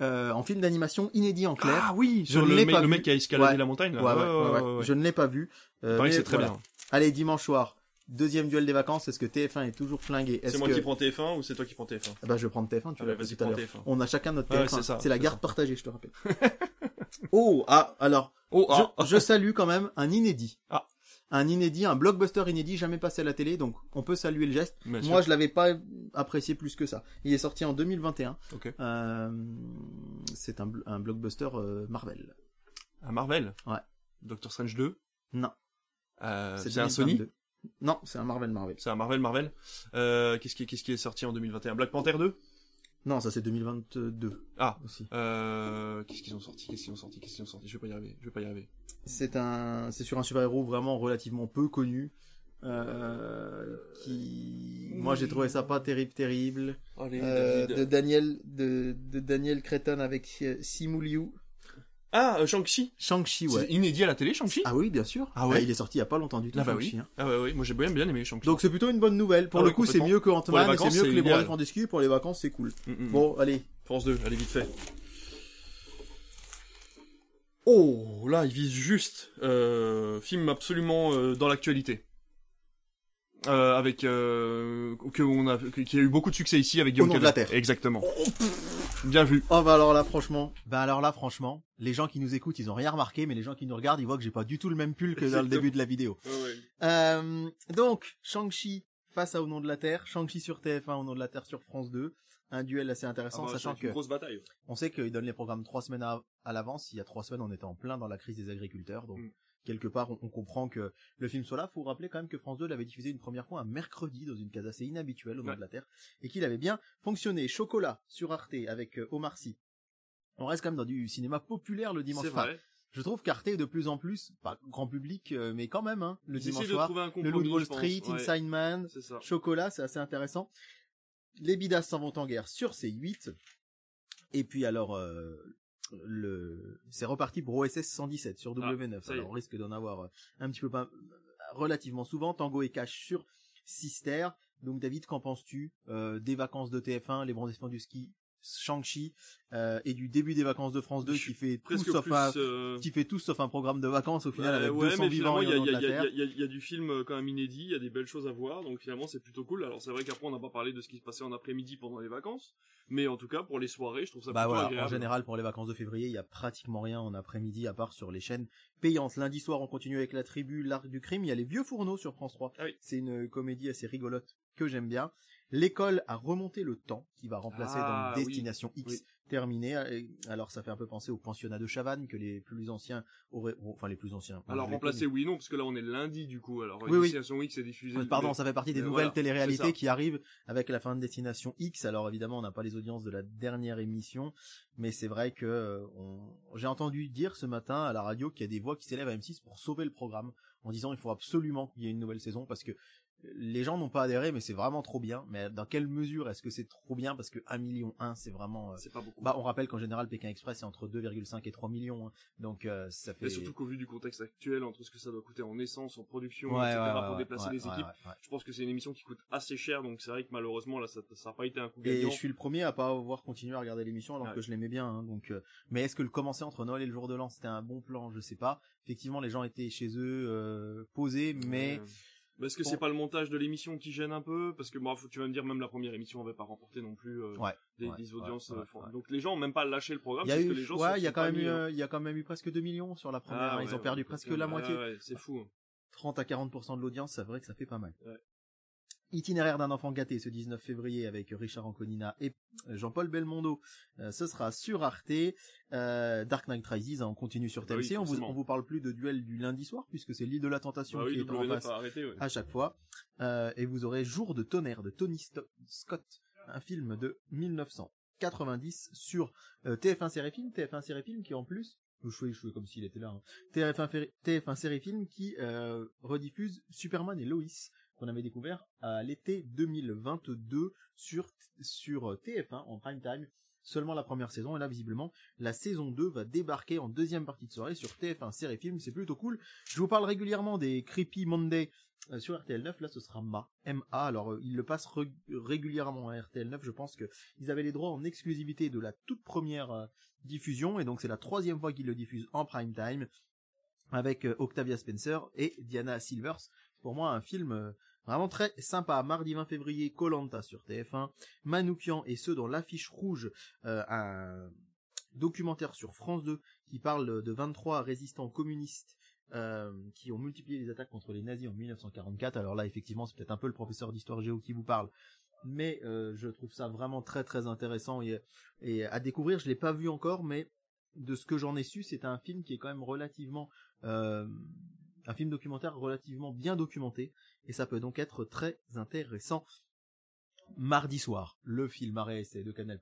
euh, en film d'animation inédit en clair. Ah oui, Je sur ne l'ai pas le vu. mec qui a escaladé Ouais. la montagne. Là. Ouais, ouais, ouais, ouais. Je ne l'ai pas vu. Euh, c'est très voilà. bien. Allez, dimanche soir, deuxième duel des vacances. Est-ce que TF1 est toujours flingué C'est moi que... qui prends TF1 ou c'est toi qui prends TF1 Ah bah, je vais prendre TF1, tu Allez, l'as vas-y, dit tout à prends l'heure. TF1. On a chacun notre Ouais, TF1. c'est la garde ça. partagée, je te rappelle. oh, ah, alors, Oh, ah, je, je salue quand même un inédit. Ah. Un inédit, un blockbuster inédit jamais passé à la télé, donc on peut saluer le geste. bien sûr. Moi, je l'avais pas apprécié plus que ça. Il est sorti en 2021. Ok. Euh, c'est un, un blockbuster euh, Marvel. Un Marvel? Ouais. Doctor Strange 2 Non, euh, C'est un Sony? 2022. Non, c'est un Marvel Marvel. C'est un Marvel Marvel euh, Qu'est-ce qui, qu'est-ce qui est sorti en 2021 Black Panther 2 Non, ça c'est 2022 Ah, aussi. euh, qu'est-ce qu'ils ont sorti Qu'est-ce qu'ils ont sorti Qu'est-ce qu'ils ont sorti? Je vais pas y arriver. Je vais pas y arriver. C'est un, c'est sur un super-héros vraiment relativement peu connu, euh, qui, moi j'ai trouvé ça pas terrible, terrible. Allez, Euh, de Daniel, de, de Daniel Cretton avec Simu Liu. Ah, euh, Shang-Chi Shang-Chi, C'est ouais. inédit à la télé, Shang-Chi Ah oui, bien sûr. Ah ouais il est sorti il y a pas longtemps du tout. Ah bah oui. hein. Ah ouais, ouais, moi j'ai bien, bien aimé Shang-Chi. Donc c'est plutôt une bonne nouvelle. Pour Ah le ouais, coup, c'est complètement. mieux que Pour Ant-Man, c'est mieux que c'est les idéal. Bronzés Fandescu. Pour les vacances, c'est cool. Mm, mm. Bon, allez. France 2, allez vite fait. Oh, là, il vise juste. Euh, film absolument euh, dans l'actualité. Euh, avec euh, que on a qui a eu beaucoup de succès ici avec Guillaume Au nom de la. Terre. Exactement. Bien vu. Oh bah alors là, franchement. Ben alors là, franchement, les gens qui nous écoutent, ils ont rien remarqué, mais les gens qui nous regardent, ils voient que j'ai pas du tout le même pull que dans le début de la vidéo. Euh, donc, Shang-Chi face à Au nom de la Terre. Shang-Chi sur TF1, Au nom de la Terre sur France 2. Un duel assez intéressant, sachant que grosse bataille. On sait qu'ils donnent les programmes trois semaines à, à l'avance. Il y a trois semaines, on était en plein dans la crise des agriculteurs, donc Mm. Quelque part, on, on comprend que le film soit là. Faut rappeler quand même que France 2 l'avait diffusé une première fois un mercredi dans une case assez inhabituelle au Ouais. de la Terre, et qu'il avait bien fonctionné. Chocolat sur Arte avec euh, Omar Sy. On reste quand même dans du cinéma populaire le dimanche soir. Je trouve qu'Arte est de plus en plus, pas grand public, euh, mais quand même, hein, le Ils dimanche soir. Le. Loup de Wall. Street, Ouais, Inside Man. Chocolat, c'est assez intéressant. Les bidas s'en vont en guerre sur C8. Et puis alors, euh, le, c'est reparti pour OSS 117 sur W9. Ah, ça y est. alors on risque d'en avoir euh, un petit peu pas, relativement souvent. Tango et Cash sur Sister. Donc David, qu'en penses-tu euh, des vacances de TF1, les bronzés du ski, Shang-Chi euh, et du début des vacances de France 2 Je qui fait tout sauf plus. un, euh, qui fait tout sauf un programme de vacances au final avec ouais, 200 mais vivants il y a, y y y du film euh, quand même inédit, il y a des belles choses à voir, donc finalement c'est plutôt cool. Alors c'est vrai qu'après on n'a pas parlé de ce qui se passait en après-midi pendant les vacances, mais en tout cas pour les soirées, je trouve ça Bah plutôt voilà, agréable. en général pour les vacances de février, il y a pratiquement rien en après-midi à part sur les chaînes payantes. Lundi soir, on continue avec la tribu, l'arc du crime. Il y a les vieux fourneaux sur France 3. Ah oui. C'est une comédie assez rigolote que j'aime bien. L'école a remonté le temps qui va remplacer Ah, donc oui. Destination X Oui. terminé. Et Alors ça fait un peu penser au pensionnat de Chavannes que les plus anciens auraient, enfin les plus anciens. Alors remplacer oui non parce que là on est lundi du coup. Alors Oui. Destination X est diffusé. Euh, Pardon, ça fait partie des Mais nouvelles voilà, téléréalités qui arrivent avec la fin de Destination X. Alors évidemment, on n'a pas les audiences de la dernière émission, mais c'est vrai que euh, on... j'ai entendu dire ce matin à la radio qu'il y a des voix qui s'élèvent à M6 pour sauver le programme en disant il faut absolument qu'il y ait une nouvelle saison parce que les gens n'ont pas adhéré, mais c'est vraiment trop bien. Mais dans quelle mesure est-ce que c'est trop bien? Parce que 1 million 1, c'est vraiment... euh, C'est pas beaucoup. Bah, on rappelle qu'en général, Pékin Express, c'est entre 2,5 et 3 millions. hein. Donc, euh, ça fait... Et surtout qu'au vu du contexte actuel, entre ce que ça doit coûter en essence, en production, Ouais, etc., ouais, ouais, pour déplacer les équipes, je pense que c'est une émission qui coûte assez cher, donc c'est vrai que malheureusement, là, ça n'a pas été un coup Et gagnant. je suis le premier à pas avoir continué à regarder l'émission alors que je l'aimais bien. hein, donc, euh, mais est-ce que le commencer entre Noël et le jour de l'an, c'était un bon plan? Je sais pas. Effectivement, les gens étaient chez eux euh, posés. Mais est-ce que Bon. c'est pas le montage de l'émission qui gêne un peu Parce que bon, tu vas me dire, même la première émission avait pas remporté non plus euh, Ouais, des, ouais, des audiences. ouais, euh. Donc les gens ont même pas lâché le programme. il y a parce eu, que les gens ouais, se il y a sont quand même eu, euh, il y a quand même eu presque 2 millions sur la première. Ah, hein, Ils ont perdu presque la moitié. c'est fou. 30 à 40% de l'audience, c'est vrai que ça fait pas mal. Itinéraire d'un enfant gâté ce 19 février avec Richard Anconina et euh, Jean-Paul Belmondo. Euh, ce sera sur Arte. Euh, Dark Knight Rises, hein, on continue sur Bah oui, TMC. on, vous, on vous parle plus de duel du lundi soir puisque c'est l'île de la tentation Bah qui oui, est en W9 face a arrêté, ouais. à chaque fois. Euh, et vous aurez Jour de tonnerre de Tony Sto- Scott, un film de 1990 sur euh, TF1 Série Film, TF1 Série Film qui en plus, je fais comme s'il était là, hein. TF1, Féri- TF1 Série Film qui euh, rediffuse Superman et Lois qu'on avait découvert à l'été 2022 sur sur TF1 en prime time. Seulement la première saison et là visiblement la saison 2 va débarquer en deuxième partie de soirée sur TF1 Série Film, c'est plutôt cool. Je vous parle régulièrement des Creepy Monday euh, sur RTL 9, là ce sera MA. MA, alors euh, ils le passent re- régulièrement à RTL 9, je pense que ils avaient les droits en exclusivité de la toute première euh, diffusion, et donc c'est la troisième fois qu'ils le diffusent en prime time, avec Octavia Spencer et Diana Silvers. Pour moi un film vraiment très sympa. Mardi 20 février, Colanta sur TF1, Manoukian et ceux dans l'affiche rouge, euh, un documentaire sur France 2 qui parle de 23 résistants communistes euh, qui ont multiplié les attaques contre les nazis en 1944. Alors là, effectivement, c'est peut-être un peu le professeur d'histoire géo qui vous parle, mais euh, je trouve ça vraiment très très intéressant et, à découvrir. Je l'ai pas vu encore, mais de ce que j'en ai su, c'est un film qui est quand même relativement un film documentaire relativement bien documenté et ça peut donc être très intéressant. Mardi soir, le film arrêt essai de Canal+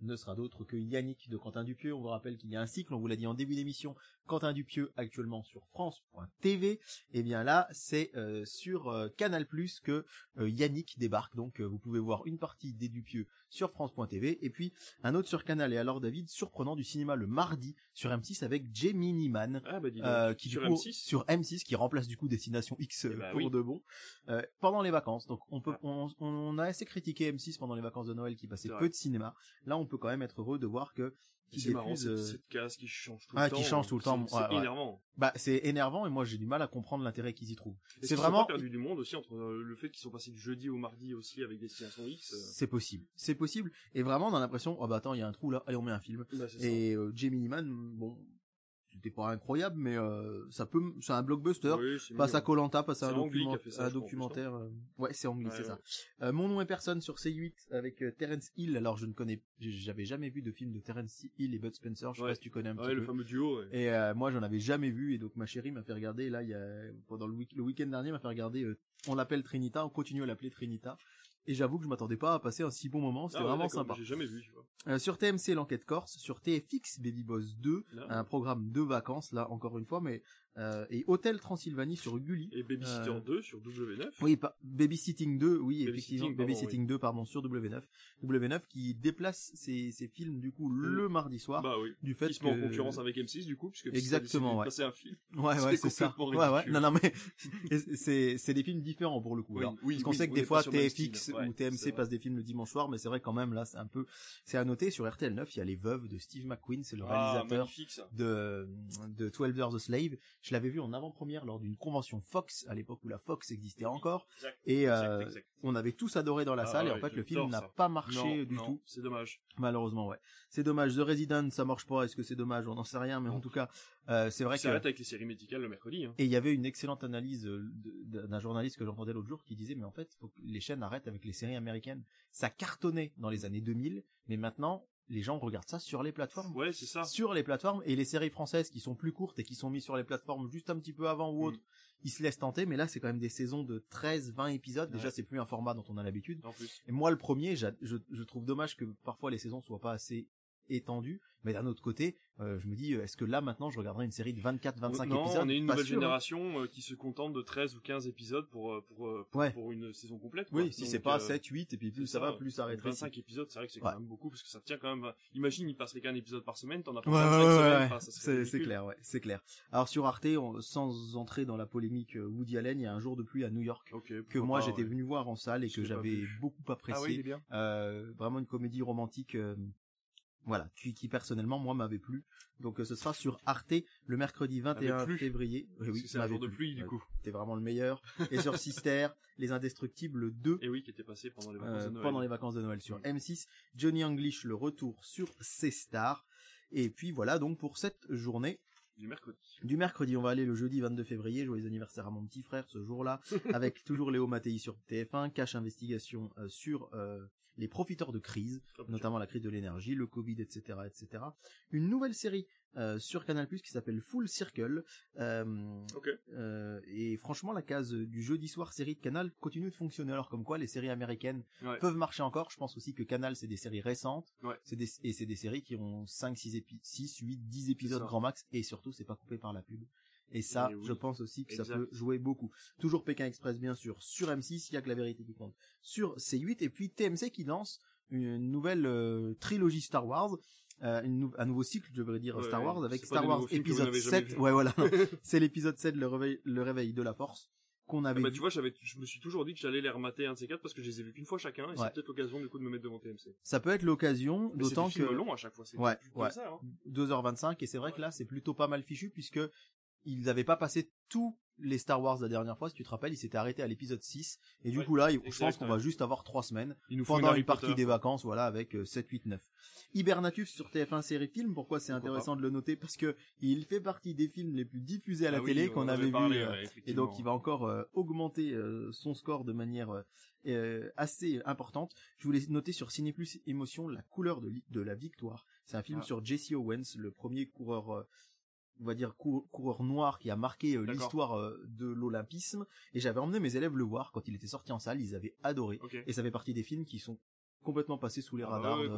ne sera d'autre que Yannick de Quentin Dupieux. On vous rappelle qu'il y a un cycle, on vous l'a dit en début d'émission, Quentin Dupieux actuellement sur France.tv. Et bien là, c'est euh, sur euh, Canal+ que euh, Yannick débarque. Donc euh, vous pouvez voir une partie des Dupieux sur France.tv et puis un autre sur Canal. Et alors David, surprenant du cinéma le mardi sur M6 avec Gemini Man. Ah bah. Euh, qui sur du coup, M6 sur M6 qui remplace du coup Destination X euh, Eh bah pour oui. de bon euh, pendant les vacances. Donc on peut Ah. on, on a assez critiqué M6 pendant les vacances de Noël qui passait peu de cinéma. Là on peut quand même être heureux de voir que qui C'est marrant, cette, euh, cette case qui change tout ah, le temps. qui change tout le c'est- temps, C'est ouais, ouais. énervant. bah c'est énervant et moi j'ai du mal à comprendre l'intérêt qu'ils y trouvent. C'est ont vraiment pas perdu du monde aussi entre euh, le fait qu'ils sont passés du jeudi au mardi aussi avec Destination X. euh, c'est possible, c'est possible et vraiment on a l'impression oh bah attends il y a un trou là, allez on met un film. bah. Et euh, Gemini Man bon c'était pas incroyable mais euh, ça peut c'est un blockbuster. Oui, Passe à. Colanta, passe à un, document- ça, un documentaire. euh, Ouais, c'est Ang Lee, Ouais, c'est ouais. ça. Euh, Mon nom est personne sur C8 avec Terence Hill. Alors je ne connais, j'avais jamais vu de film de Terence Hill et Bud Spencer. Je sais Ouais. pas si tu connais un Ouais, petit le peu. fameux duo. Et moi j'en avais jamais vu et donc ma chérie m'a fait regarder là il y a pendant le, week- le week-end dernier m'a fait regarder on l'appelle Trinita on continue à l'appeler Trinita et j'avoue que je m'attendais pas à passer un si bon moment c'était Ah ouais, vraiment sympa J'ai jamais vu, tu vois. Euh, sur TMC l'enquête corse sur TFX Baby Boss 2 Là. un programme de vacances là encore une fois mais euh, et Hôtel Transylvanie sur Gulli Et Babysitter Euh, 2 sur W9. oui, pas, Babysitting 2, oui, effectivement, Babysitting 2, pardon, sur W9. W9 qui déplace ses, ses films, du coup, le mardi soir, Bah oui. du fait Qui se met en concurrence avec M6 du coup, puisque Exactement, ouais. C'est un film. Ouais, ouais, c'est ça. complètement Ouais, ouais. ridicule. Non, non, mais c'est, c'est des films différents pour le coup. Oui, alors. oui, Parce qu'on oui, sait que des fois TFX ou c'est TMC passent des films le dimanche soir, mais c'est vrai quand même là, c'est un peu, c'est à noter sur RTL 9, il y a Les Veuves de Steve McQueen, c'est le Ah, réalisateur de, de 12 Years a Slave. Je l'avais vu en avant-première lors d'une convention Fox, à l'époque où la Fox existait encore. Exact, Et exact, euh, exact. on avait tous adoré dans la Ah salle et en fait le film n'a ça. pas marché Non, du non, tout C'est dommage. malheureusement ouais c'est dommage The Resident ça marche pas est-ce que c'est dommage? On n'en sait rien mais en tout cas euh, c'est vrai Ça que arrête avec les séries médicales le mercredi. Hein. et il y avait une excellente analyse euh, d'un journaliste que j'entendais l'autre jour qui disait mais en fait faut que les chaînes arrêtent avec les séries américaines ça cartonnait dans les années 2000 mais maintenant les gens regardent ça sur les plateformes Ouais, c'est ça. sur les plateformes et les séries françaises qui sont plus courtes et qui sont mises sur les plateformes juste un petit peu avant ou Mm. autre ils se laissent tenter mais là c'est quand même des saisons de 13 20 épisodes déjà c'est plus un format dont on a l'habitude En plus. et moi, le premier, je trouve dommage que parfois les saisons soient pas assez étendue. Mais d'un autre côté, euh, je me dis, euh, est-ce que là maintenant je regarderai une série de 24-25 non, épisodes? on est une nouvelle sûr, hein. génération euh, qui se contente de 13 ou 15 épisodes pour pour pour, Ouais. pour une saison complète. quoi. Oui, si c'est pas euh, 7, 8, et puis plus ça va, plus ça rétrécit. 25 épisodes, c'est vrai que c'est Ouais. quand même beaucoup parce que ça tient quand même. Imagine, il passerait qu'un épisode par semaine, t'en as pas Ouais, 25 enfin, c'est clair, ouais, c'est clair. Alors sur Arte, on- sans entrer dans la polémique Woody Allen, il y a un jour de pluie à New York que moi j'étais venu voir en salle et que j'avais beaucoup apprécié. Ah oui, il est bien. Euh, vraiment une comédie romantique voilà qui, qui personnellement moi m'avait plu donc euh, ce sera sur Arte le mercredi 21 plu. février Oui, Parce oui, que c'est un jour de plu. pluie, du coup. t'es vraiment le meilleur et sur Sister les indestructibles 2 Et oui, qui était passé pendant les vacances euh, de Noël. pendant les vacances de Noël sur Mm. M6 Johnny English le retour sur C-Star et puis voilà donc pour cette journée Du mercredi. du mercredi, on va aller le jeudi 22 février, joyeux anniversaire à mon petit frère ce jour-là, avec toujours Léo Mattei sur TF1, Cache Investigation euh, sur euh, les profiteurs de crise, notamment la crise de l'énergie, le Covid, etc., etc. Une nouvelle série euh, sur Canal+ qui s'appelle Full Circle. euh, euh, et franchement, la case du jeudi soir série de Canal continue de fonctionner. Alors comme quoi, les séries américaines Ouais. peuvent marcher encore. Je pense aussi que Canal, c'est des séries récentes. Ouais. C'est des, et c'est des séries qui ont 5, 6, épi 6 8, 10 épisodes grand max. Et surtout, c'est pas coupé par la pub. Et ça, Et oui. je pense aussi que ça peut jouer beaucoup. Toujours Pékin Express, bien sûr. Sur M6, il y a que la vérité qui compte. Sur C8, et puis TMC qui lance une nouvelle euh, trilogie Star Wars. Euh, une nou- un nouveau cycle, je devrais dire, Ouais, Star Wars, avec c'est Star Wars épisode n'avez jamais 7. vus. Ouais, voilà. c'est l'épisode 7, le réveil, le réveil de la force, qu'on Ah avait bah, vu. tu vois, j'avais, je me suis toujours dit que j'allais les remater un de ces quatre parce que je les ai vus qu'une fois chacun et Ouais. c'est peut-être l'occasion du coup de me mettre devant TMC. Ça peut être l'occasion, c'est d'autant que... longs à chaque fois, c'est Ouais, comme ouais. ça, hein. 2h25 et c'est vrai que là c'est plutôt pas mal fichu puisque ils n'avaient pas passé tous les Star Wars la dernière fois si tu te rappelles ils s'étaient arrêtés à l'épisode 6 et du Ouais, coup là je exact, pense qu'on va juste avoir 3 semaines nous pendant une partie des vacances voilà avec euh, 7 8 9 Hibernatus sur TF1 série film pourquoi c'est intéressant de le noter? Parce que il fait partie des films les plus diffusés à la Ah télé on qu'on avait parlé, vu euh, ouais, et donc il va encore euh, augmenter euh, son score de manière assez importante. Je voulais noter sur Ciné Plus Émotion la couleur de, la victoire. C'est un film Ah. sur Jesse Owens, le premier coureur, on va dire cou- coureur noir qui a marqué euh, l'histoire euh, de l'olympisme. Et j'avais emmené mes élèves le voir quand il était sorti en salle. Ils avaient adoré. Et ça fait partie des films qui sont complètement passés sous les Ah bah radars ouais, de-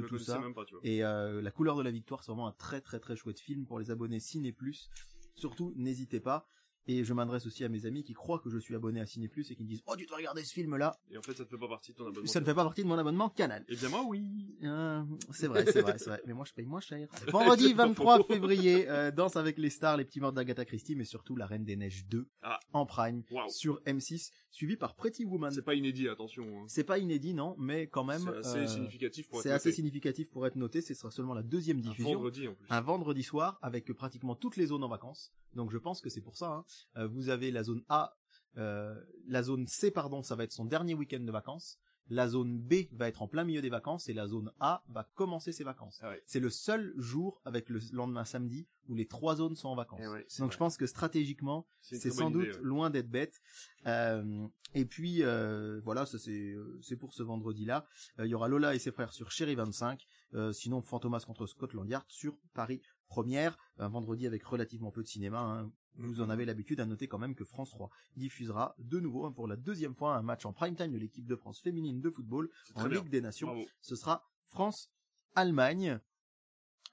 tout ça. pas. Et euh, La couleur de la victoire, c'est vraiment un très très très chouette film pour les abonnés Ciné Plus. Surtout, n'hésitez pas. Et je m'adresse aussi à mes amis qui croient que je suis abonné à Ciné Plus et qui me disent "Oh, tu dois regarder ce film-là." Et en fait, ça te fait pas partie de ton abonnement. Ça ne fait pas partie de mon abonnement Canal. Eh bien, moi, oui. Euh, c'est vrai, c'est vrai, c'est vrai. Mais moi, je paye moins cher. Vendredi 23 février, euh, Danse avec les stars, les petits morts d'Agatha Christie, mais surtout La Reine des Neiges 2 Ah. en prime sur M6, suivi par Pretty Woman. C'est pas inédit, attention. hein. C'est pas inédit, non, mais quand même, C'est assez euh, significatif pour être c'est assez noté. significatif pour être noté. Ce sera seulement la deuxième Un diffusion. vendredi, en plus. un vendredi soir avec pratiquement toutes les zones en vacances. Donc je pense que c'est pour ça. hein. Euh, vous avez la zone A, euh, la zone C, pardon, ça va être son dernier week-end de vacances. La zone B va être en plein milieu des vacances et la zone A va commencer ses vacances. Ah ouais. C'est le seul jour avec le lendemain samedi où les trois zones sont en vacances. Eh ouais, Donc vrai. je pense que stratégiquement, C'est sans doute idée, ouais. loin d'être bête. Euh, et puis euh, voilà, ça c'est c'est pour ce vendredi-là. Euh, Il y aura Lola et ses frères sur Chéri 25. Euh, sinon Fantomas contre Scotland Yard sur Paris Première. Un vendredi avec relativement peu de cinéma. hein. Vous en avez l'habitude à noter quand même que France 3 diffusera de nouveau hein, pour la deuxième fois un match en prime time de l'équipe de France féminine de football en bien. Ligue des Nations. Bravo. Ce sera France-Allemagne.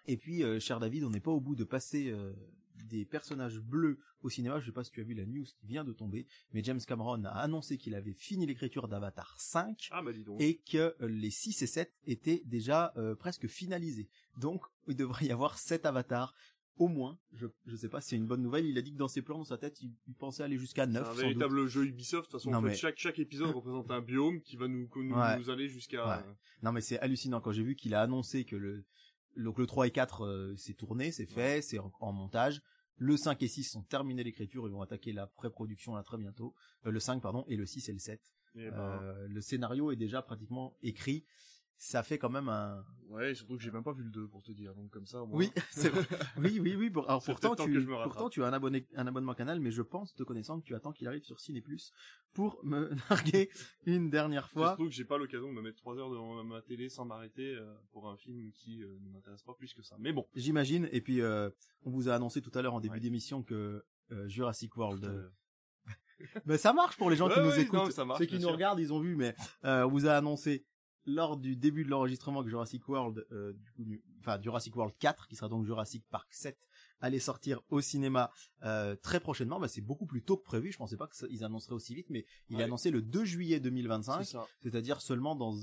Et puis, euh, cher David, on n'est pas au bout de passer euh, des personnages bleus au cinéma. Je sais pas si tu as vu la news qui vient de tomber, mais James Cameron a annoncé qu'il avait fini l'écriture d'Avatar 5 Ah, bah, dis donc. et que euh, les 6 et 7 étaient déjà euh, presque finalisés. Donc, il devrait y avoir 7 avatars. Au moins, je je sais pas si c'est une bonne nouvelle. Il a dit que dans ses plans, dans sa tête, il, il pensait aller jusqu'à C'est 9. un sans doute. véritable jeu Ubisoft. De toute façon, Non, en fait, mais- chaque, chaque épisode représente un biome qui va nous, nous, Ouais. nous aller jusqu'à... Ouais. Non mais c'est hallucinant quand j'ai vu qu'il a annoncé que le donc le 3 et 4 euh, c'est tourné, c'est fait, c'est en, en montage. Le 5 et 6 sont terminés l'écriture, ils vont attaquer la pré-production là très bientôt. Euh, le 5 pardon et le 6 et le 7. Eh ben, Euh, le scénario est déjà pratiquement écrit. Ça fait quand même un Ouais, surtout que j'ai même pas vu le 2 pour te dire, donc comme ça, au moins. Oui, c'est vrai. Oui, oui, oui. Pour... Alors pourtant tu pourtant tu as un abonné un abonnement canal mais je pense te connaissant que tu attends qu'il arrive sur Ciné Plus pour me narguer une dernière fois. Surtout que j'ai pas l'occasion de me mettre 3 heures devant ma télé sans m'arrêter euh, pour un film qui euh, ne m'intéresse pas plus que ça. Mais bon. J'imagine. Et puis, euh, on vous a annoncé tout à l'heure en début Ouais. d'émission que Jurassic World. Ben, ça marche pour les gens qui nous écoutent. non, marche, Ceux qui nous sûr. regardent, ils ont vu, mais on vous a annoncé lors du début de l'enregistrement que Jurassic World, euh, du coup, du- enfin Jurassic World 4, qui sera donc Jurassic Park 7, allait sortir au cinéma euh, très prochainement. Bah, c'est beaucoup plus tôt que prévu. Je pensais pas qu'ils annonceraient aussi vite, mais il est Ouais. annoncé le 2 juillet 2025, C'est ça. c'est-à-dire seulement dans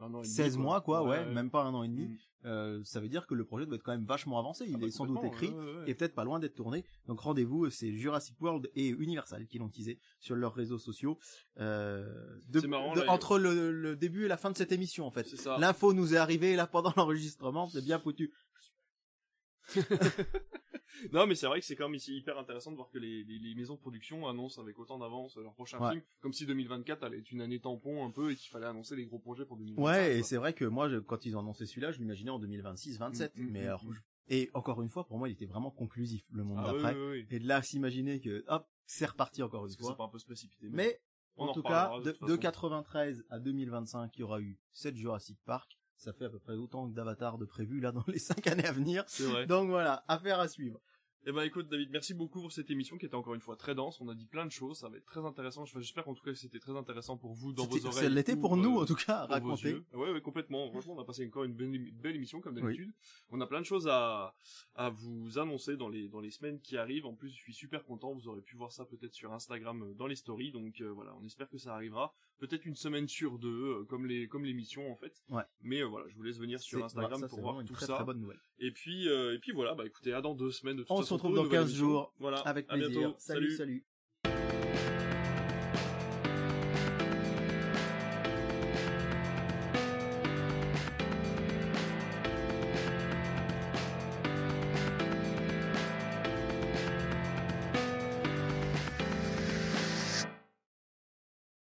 Un an et demi, 16 mois, quoi, ouais, Ouais, même pas un an et demi. Mm. Euh, ça veut dire que le projet doit être quand même vachement avancé. Il Ah bah, est sans doute écrit. ouais, ouais, ouais. Et peut-être pas loin d'être tourné. Donc rendez-vous, c'est Jurassic World et Universal qui l'ont teasé sur leurs réseaux sociaux. Euh, de- C'est marrant, de- là, il- entre le, le début et la fin de cette émission, en fait. C'est ça. L'info nous est arrivée là pendant l'enregistrement, c'est bien foutu. Non, mais c'est vrai que c'est quand même hyper intéressant de voir que les, les, les maisons de production annoncent avec autant d'avance leur prochain Ouais. film, comme si 2024 allait être une année tampon un peu et qu'il fallait annoncer les gros projets pour 2025. Ouais, et c'est vrai que moi, je- quand ils ont annoncé celui-là, je l'imaginais en 2026-27. Mm, mm, mais mm, alors, et encore une fois, pour moi, il était vraiment conclusif, le monde Ah, d'après. oui, oui. Et de là, s'imaginer que, hop, c'est reparti encore une fois. c'est pas un peu se précipiter Mais On en en tout cas, de de, toute de façon. 93 à 2025, il y aura eu 7 Jurassic Park. Ça fait à peu près autant que d'Avatar de prévu là dans les 5 années à venir. C'est vrai. Donc voilà, affaire à suivre. Eh ben écoute David, merci beaucoup pour cette émission qui était encore une fois très dense. On a dit plein de choses, ça va être très intéressant. Enfin, J'espère qu'en tout cas c'était très intéressant pour vous dans vos oreilles. Ça l'était ou, pour nous euh, en tout cas à raconter. Ouais, ouais, complètement. Franchement, on a passé encore une belle, émission comme d'habitude. On a plein de choses à, à vous annoncer dans les, dans les semaines qui arrivent. En plus, je suis super content. Vous aurez pu voir ça peut-être sur Instagram euh, dans les stories. Donc euh, voilà, on espère que ça arrivera. Peut-être une semaine sur deux, euh, comme les, comme l'émission en fait. Ouais. Mais euh, voilà, je vous laisse venir sur Instagram voilà, ça, pour voir tout très, ça. très bonne nouvelle. Et puis, euh, et puis voilà, bah écoutez, à dans deux semaines de toute On façon se retrouve dans nouvelle 15 émission. jours. Voilà. Avec plaisir. bientôt. salut. salut.